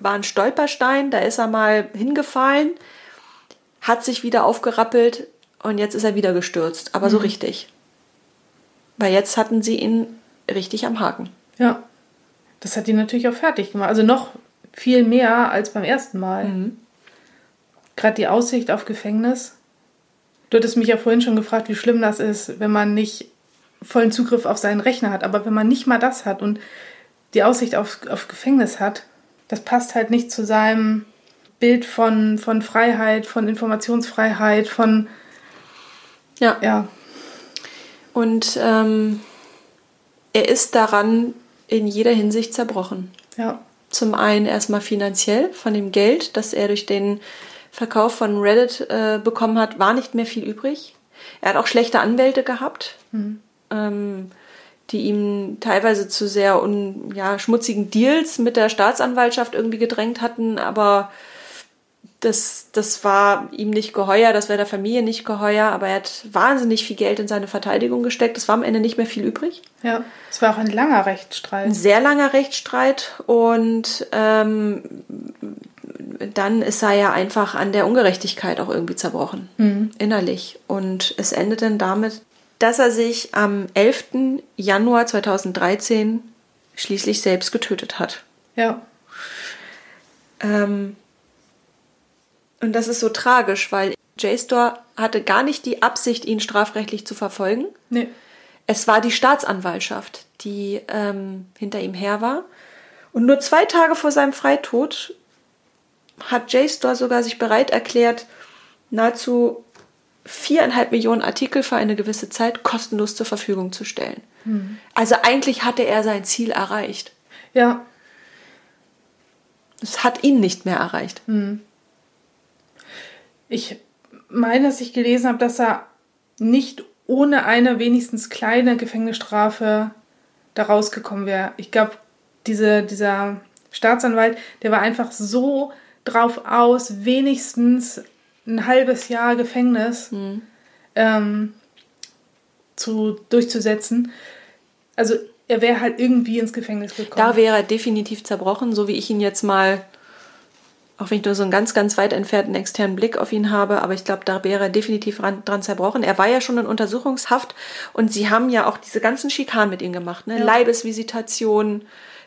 war ein Stolperstein. Da ist er mal hingefallen, hat sich wieder aufgerappelt und jetzt ist er wieder gestürzt. Aber so richtig. Weil jetzt hatten sie ihn richtig am Haken. ja. Das hat ihn natürlich auch fertig gemacht. Also noch viel mehr als beim ersten Mal. Gerade die Aussicht auf Gefängnis. Du hattest mich ja vorhin schon gefragt, wie schlimm das ist, wenn man nicht vollen Zugriff auf seinen Rechner hat. Aber wenn man nicht mal das hat und die Aussicht auf, auf Gefängnis hat, das passt halt nicht zu seinem Bild von, von Freiheit, von Informationsfreiheit, von, Ja. ja, Und ähm, er ist daran in jeder Hinsicht zerbrochen. ja, Zum einen erstmal finanziell von dem Geld, das er durch den Verkauf von Reddit äh, bekommen hat, war nicht mehr viel übrig. Er hat auch schlechte Anwälte gehabt, ähm, die ihm teilweise zu sehr un, ja, schmutzigen Deals mit der Staatsanwaltschaft irgendwie gedrängt hatten, aber das, das war ihm nicht geheuer, das wäre der Familie nicht geheuer, aber er hat wahnsinnig viel Geld in seine Verteidigung gesteckt. Es war am Ende nicht mehr viel übrig ja. Es war auch ein langer ein Rechtsstreit. sehr langer Rechtsstreit und ähm, dann ist er ja einfach an der Ungerechtigkeit auch irgendwie zerbrochen, innerlich. Und es endet dann damit, dass er sich am 11. Januar 2013 schließlich selbst getötet hat. Ja, Ähm, und das ist so tragisch, weil JSTOR hatte gar nicht die Absicht, ihn strafrechtlich zu verfolgen. nee, Es war die Staatsanwaltschaft, die ähm, hinter ihm her war. Und nur zwei Tage vor seinem Freitod hat JSTOR sogar sich bereit erklärt, nahezu viereinhalb Millionen Artikel für eine gewisse Zeit kostenlos zur Verfügung zu stellen. Also eigentlich hatte er sein Ziel erreicht. ja, Es hat ihn nicht mehr erreicht. Ich meine, dass ich gelesen habe, dass er nicht ohne eine wenigstens kleine Gefängnisstrafe da rausgekommen wäre. Ich glaube, diese, dieser Staatsanwalt, der war einfach so drauf aus, wenigstens ein halbes Jahr Gefängnis ähm, zu, durchzusetzen. Also er wäre halt irgendwie ins Gefängnis gekommen. Da wäre er definitiv zerbrochen, so wie ich ihn jetzt mal, auch wenn ich nur so einen ganz, ganz weit entfernten externen Blick auf ihn habe, aber ich glaube, da wäre er definitiv dran, dran zerbrochen. Er war ja schon in Untersuchungshaft und sie haben ja auch diese ganzen Schikanen mit ihm gemacht, ne? Ja. Leibesvisitation,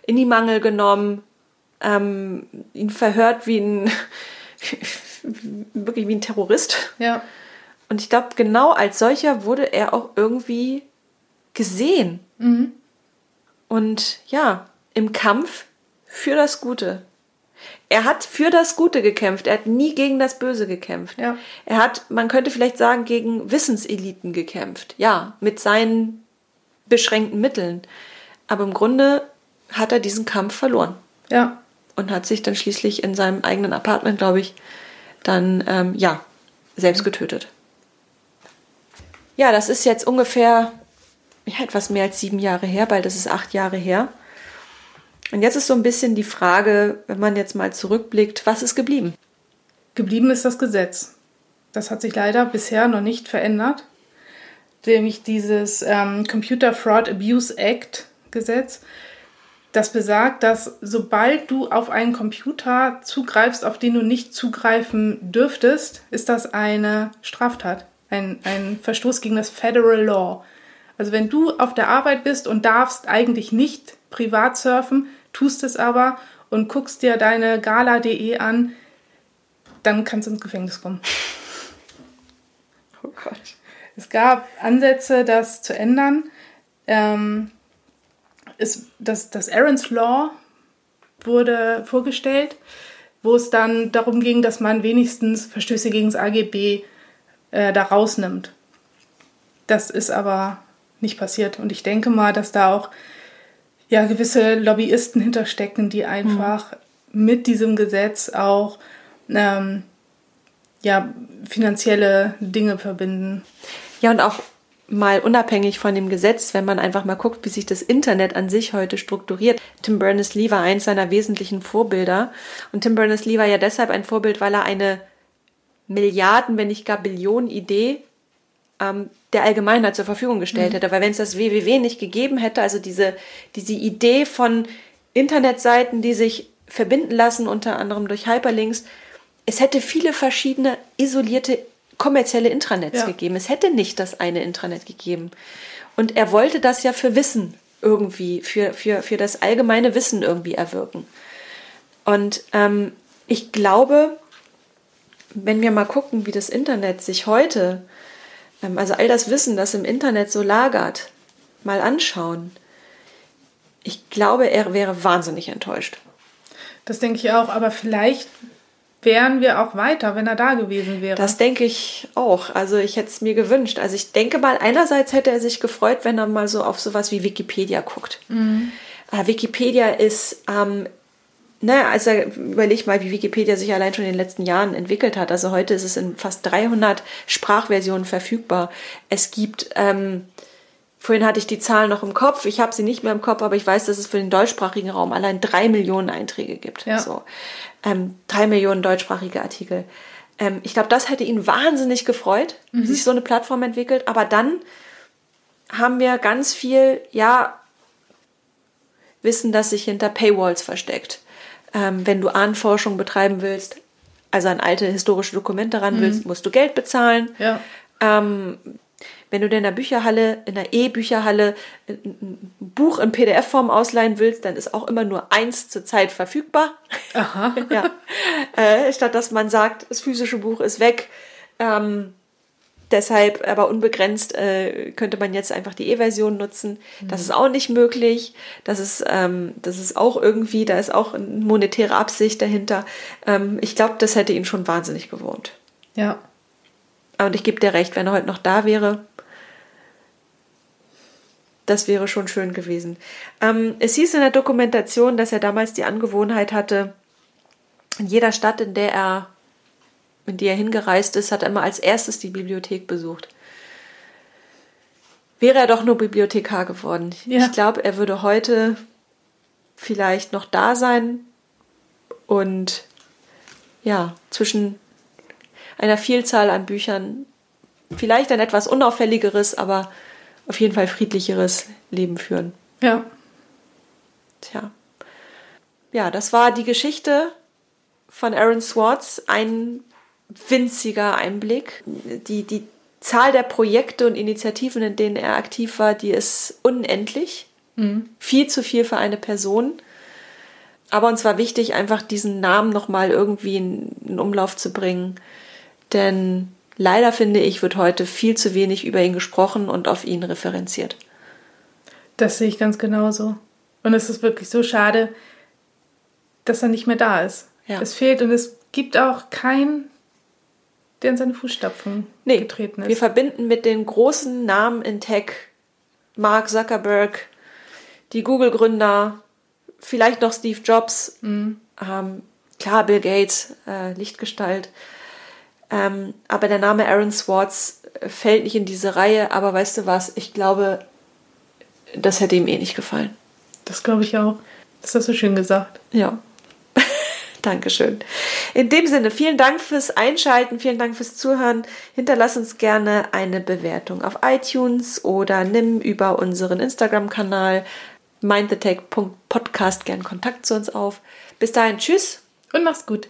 in die Mangel genommen, ähm, ihn verhört wie ein, wirklich wie ein Terrorist. ja, Und ich glaube, genau als solcher wurde er auch irgendwie gesehen. Und ja, im Kampf für das Gute. Er hat für das Gute gekämpft. Er hat nie gegen das Böse gekämpft. Ja. Er hat, man könnte vielleicht sagen, gegen Wissenseliten gekämpft. Ja, mit seinen beschränkten Mitteln. Aber im Grunde hat er diesen Kampf verloren ja, und hat sich dann schließlich in seinem eigenen Apartment, glaube ich, dann ähm, ja selbst getötet. Ja, das ist jetzt ungefähr, ja, etwas mehr als sieben Jahre her, bald ist es acht Jahre her. Und jetzt ist so ein bisschen die Frage, wenn man jetzt mal zurückblickt, was ist geblieben? Geblieben ist das Gesetz. Das hat sich leider bisher noch nicht verändert. Nämlich dieses ähm, Computer Fraud Abuse Act Gesetz, das besagt, dass sobald du auf einen Computer zugreifst, auf den du nicht zugreifen dürftest, ist das eine Straftat, ein, ein Verstoß gegen das Federal Law. Also wenn du auf der Arbeit bist und darfst eigentlich nicht privat surfen, tust es aber und guckst dir deine gala.de an, dann kannst du ins Gefängnis kommen. Oh Gott. Es gab Ansätze, das zu ändern. Ähm, ist das, das Aaron's Law wurde vorgestellt, wo es dann darum ging, dass man wenigstens Verstöße gegen das AGB äh, da rausnimmt. Das ist aber nicht passiert. Und ich denke mal, dass da auch ja, gewisse Lobbyisten hinterstecken, die einfach mhm. mit diesem Gesetz auch ähm, ja, finanzielle Dinge verbinden. Ja, und auch mal unabhängig von dem Gesetz, wenn man einfach mal guckt, wie sich das Internet an sich heute strukturiert. Tim Berners-Lee war eins seiner wesentlichen Vorbilder. Und Tim Berners-Lee war ja deshalb ein Vorbild, weil er eine Milliarden, wenn nicht gar Billionen Idee ähm, der Allgemeinheit zur Verfügung gestellt mhm. hätte. Weil wenn es das WWW nicht gegeben hätte, also diese, diese Idee von Internetseiten, die sich verbinden lassen, unter anderem durch Hyperlinks, es hätte viele verschiedene isolierte kommerzielle Intranets ja. gegeben. Es hätte nicht das eine Intranet gegeben. Und er wollte das ja für Wissen irgendwie, für, für, für das allgemeine Wissen irgendwie erwirken. Und ähm, ich glaube, wenn wir mal gucken, wie das Internet sich heute, ähm, also all das Wissen, das im Internet so lagert, mal anschauen, ich glaube, er wäre wahnsinnig enttäuscht. Das denke ich auch, aber vielleicht wären wir auch weiter, wenn er da gewesen wäre. Das denke ich auch. Also ich hätte es mir gewünscht. Also ich denke mal, einerseits hätte er sich gefreut, wenn er mal so auf sowas wie Wikipedia guckt. Mhm. Äh, Wikipedia ist, ähm, ne, also überleg mal, wie Wikipedia sich allein schon in den letzten Jahren entwickelt hat. Also heute ist es in fast 300 Sprachversionen verfügbar. Es gibt ähm, Vorhin hatte ich die Zahlen noch im Kopf. Ich habe sie nicht mehr im Kopf, aber ich weiß, dass es für den deutschsprachigen Raum allein drei Millionen Einträge gibt. Ja. So. Ähm, drei Millionen deutschsprachige Artikel. Ähm, ich glaube, das hätte ihn wahnsinnig gefreut, mhm. wie sich so eine Plattform entwickelt. Aber dann haben wir ganz viel, ja, Wissen, das sich hinter Paywalls versteckt. Ähm, wenn du Ahnforschung betreiben willst, also an alte historische Dokumente ran mhm. willst, musst du Geld bezahlen. Ja. Ähm, wenn du dir in der Bücherhalle, in der E-Bücherhalle ein Buch in PDF-Form ausleihen willst, dann ist auch immer nur eins zur Zeit verfügbar. Aha. ja. Äh, statt dass man sagt, das physische Buch ist weg. Ähm, deshalb aber unbegrenzt äh, könnte man jetzt einfach die E-Version nutzen. Das ist auch nicht möglich. Das ist, ähm, das ist auch irgendwie, da ist auch eine monetäre Absicht dahinter. Ähm, ich glaube, das hätte ihn schon wahnsinnig gewohnt. Ja. Und ich gebe dir recht, wenn er heute noch da wäre, das wäre schon schön gewesen. Ähm, es hieß in der Dokumentation, dass er damals die Angewohnheit hatte, in jeder Stadt, in der er, in die er hingereist ist, hat er immer als erstes die Bibliothek besucht. Wäre er doch nur Bibliothekar geworden. Ja. Ich glaube, er würde heute vielleicht noch da sein und ja, zwischen einer Vielzahl an Büchern vielleicht ein etwas unauffälligeres, aber auf jeden Fall friedlicheres Leben führen. Ja. Tja. Ja, das war die Geschichte von Aaron Swartz. Ein winziger Einblick. Die, die Zahl der Projekte und Initiativen, in denen er aktiv war, die ist unendlich. Mhm. Viel zu viel für eine Person. Aber uns war wichtig, einfach diesen Namen nochmal irgendwie in, in Umlauf zu bringen. Denn Leider finde ich, wird heute viel zu wenig über ihn gesprochen und auf ihn referenziert. Das sehe ich ganz genauso. Und es ist wirklich so schade, dass er nicht mehr da ist. Ja. Es fehlt und es gibt auch keinen, der in seine Fußstapfen nee, getreten ist. Wir verbinden mit den großen Namen in Tech Mark Zuckerberg, die Google-Gründer, vielleicht noch Steve Jobs, mhm. ähm, klar Bill Gates, äh, Lichtgestalt. Ähm, aber der Name Aaron Swartz äh, fällt nicht in diese Reihe. Aber weißt du was? Ich glaube, das hätte ihm eh nicht gefallen. Das glaube ich auch. Das hast du schön gesagt. Ja. Dankeschön. In dem Sinne, vielen Dank fürs Einschalten, vielen Dank fürs Zuhören. Hinterlass uns gerne eine Bewertung auf iTunes oder nimm über unseren Instagram-Kanal mindthetech.podcast gern Kontakt zu uns auf. Bis dahin, tschüss und mach's gut.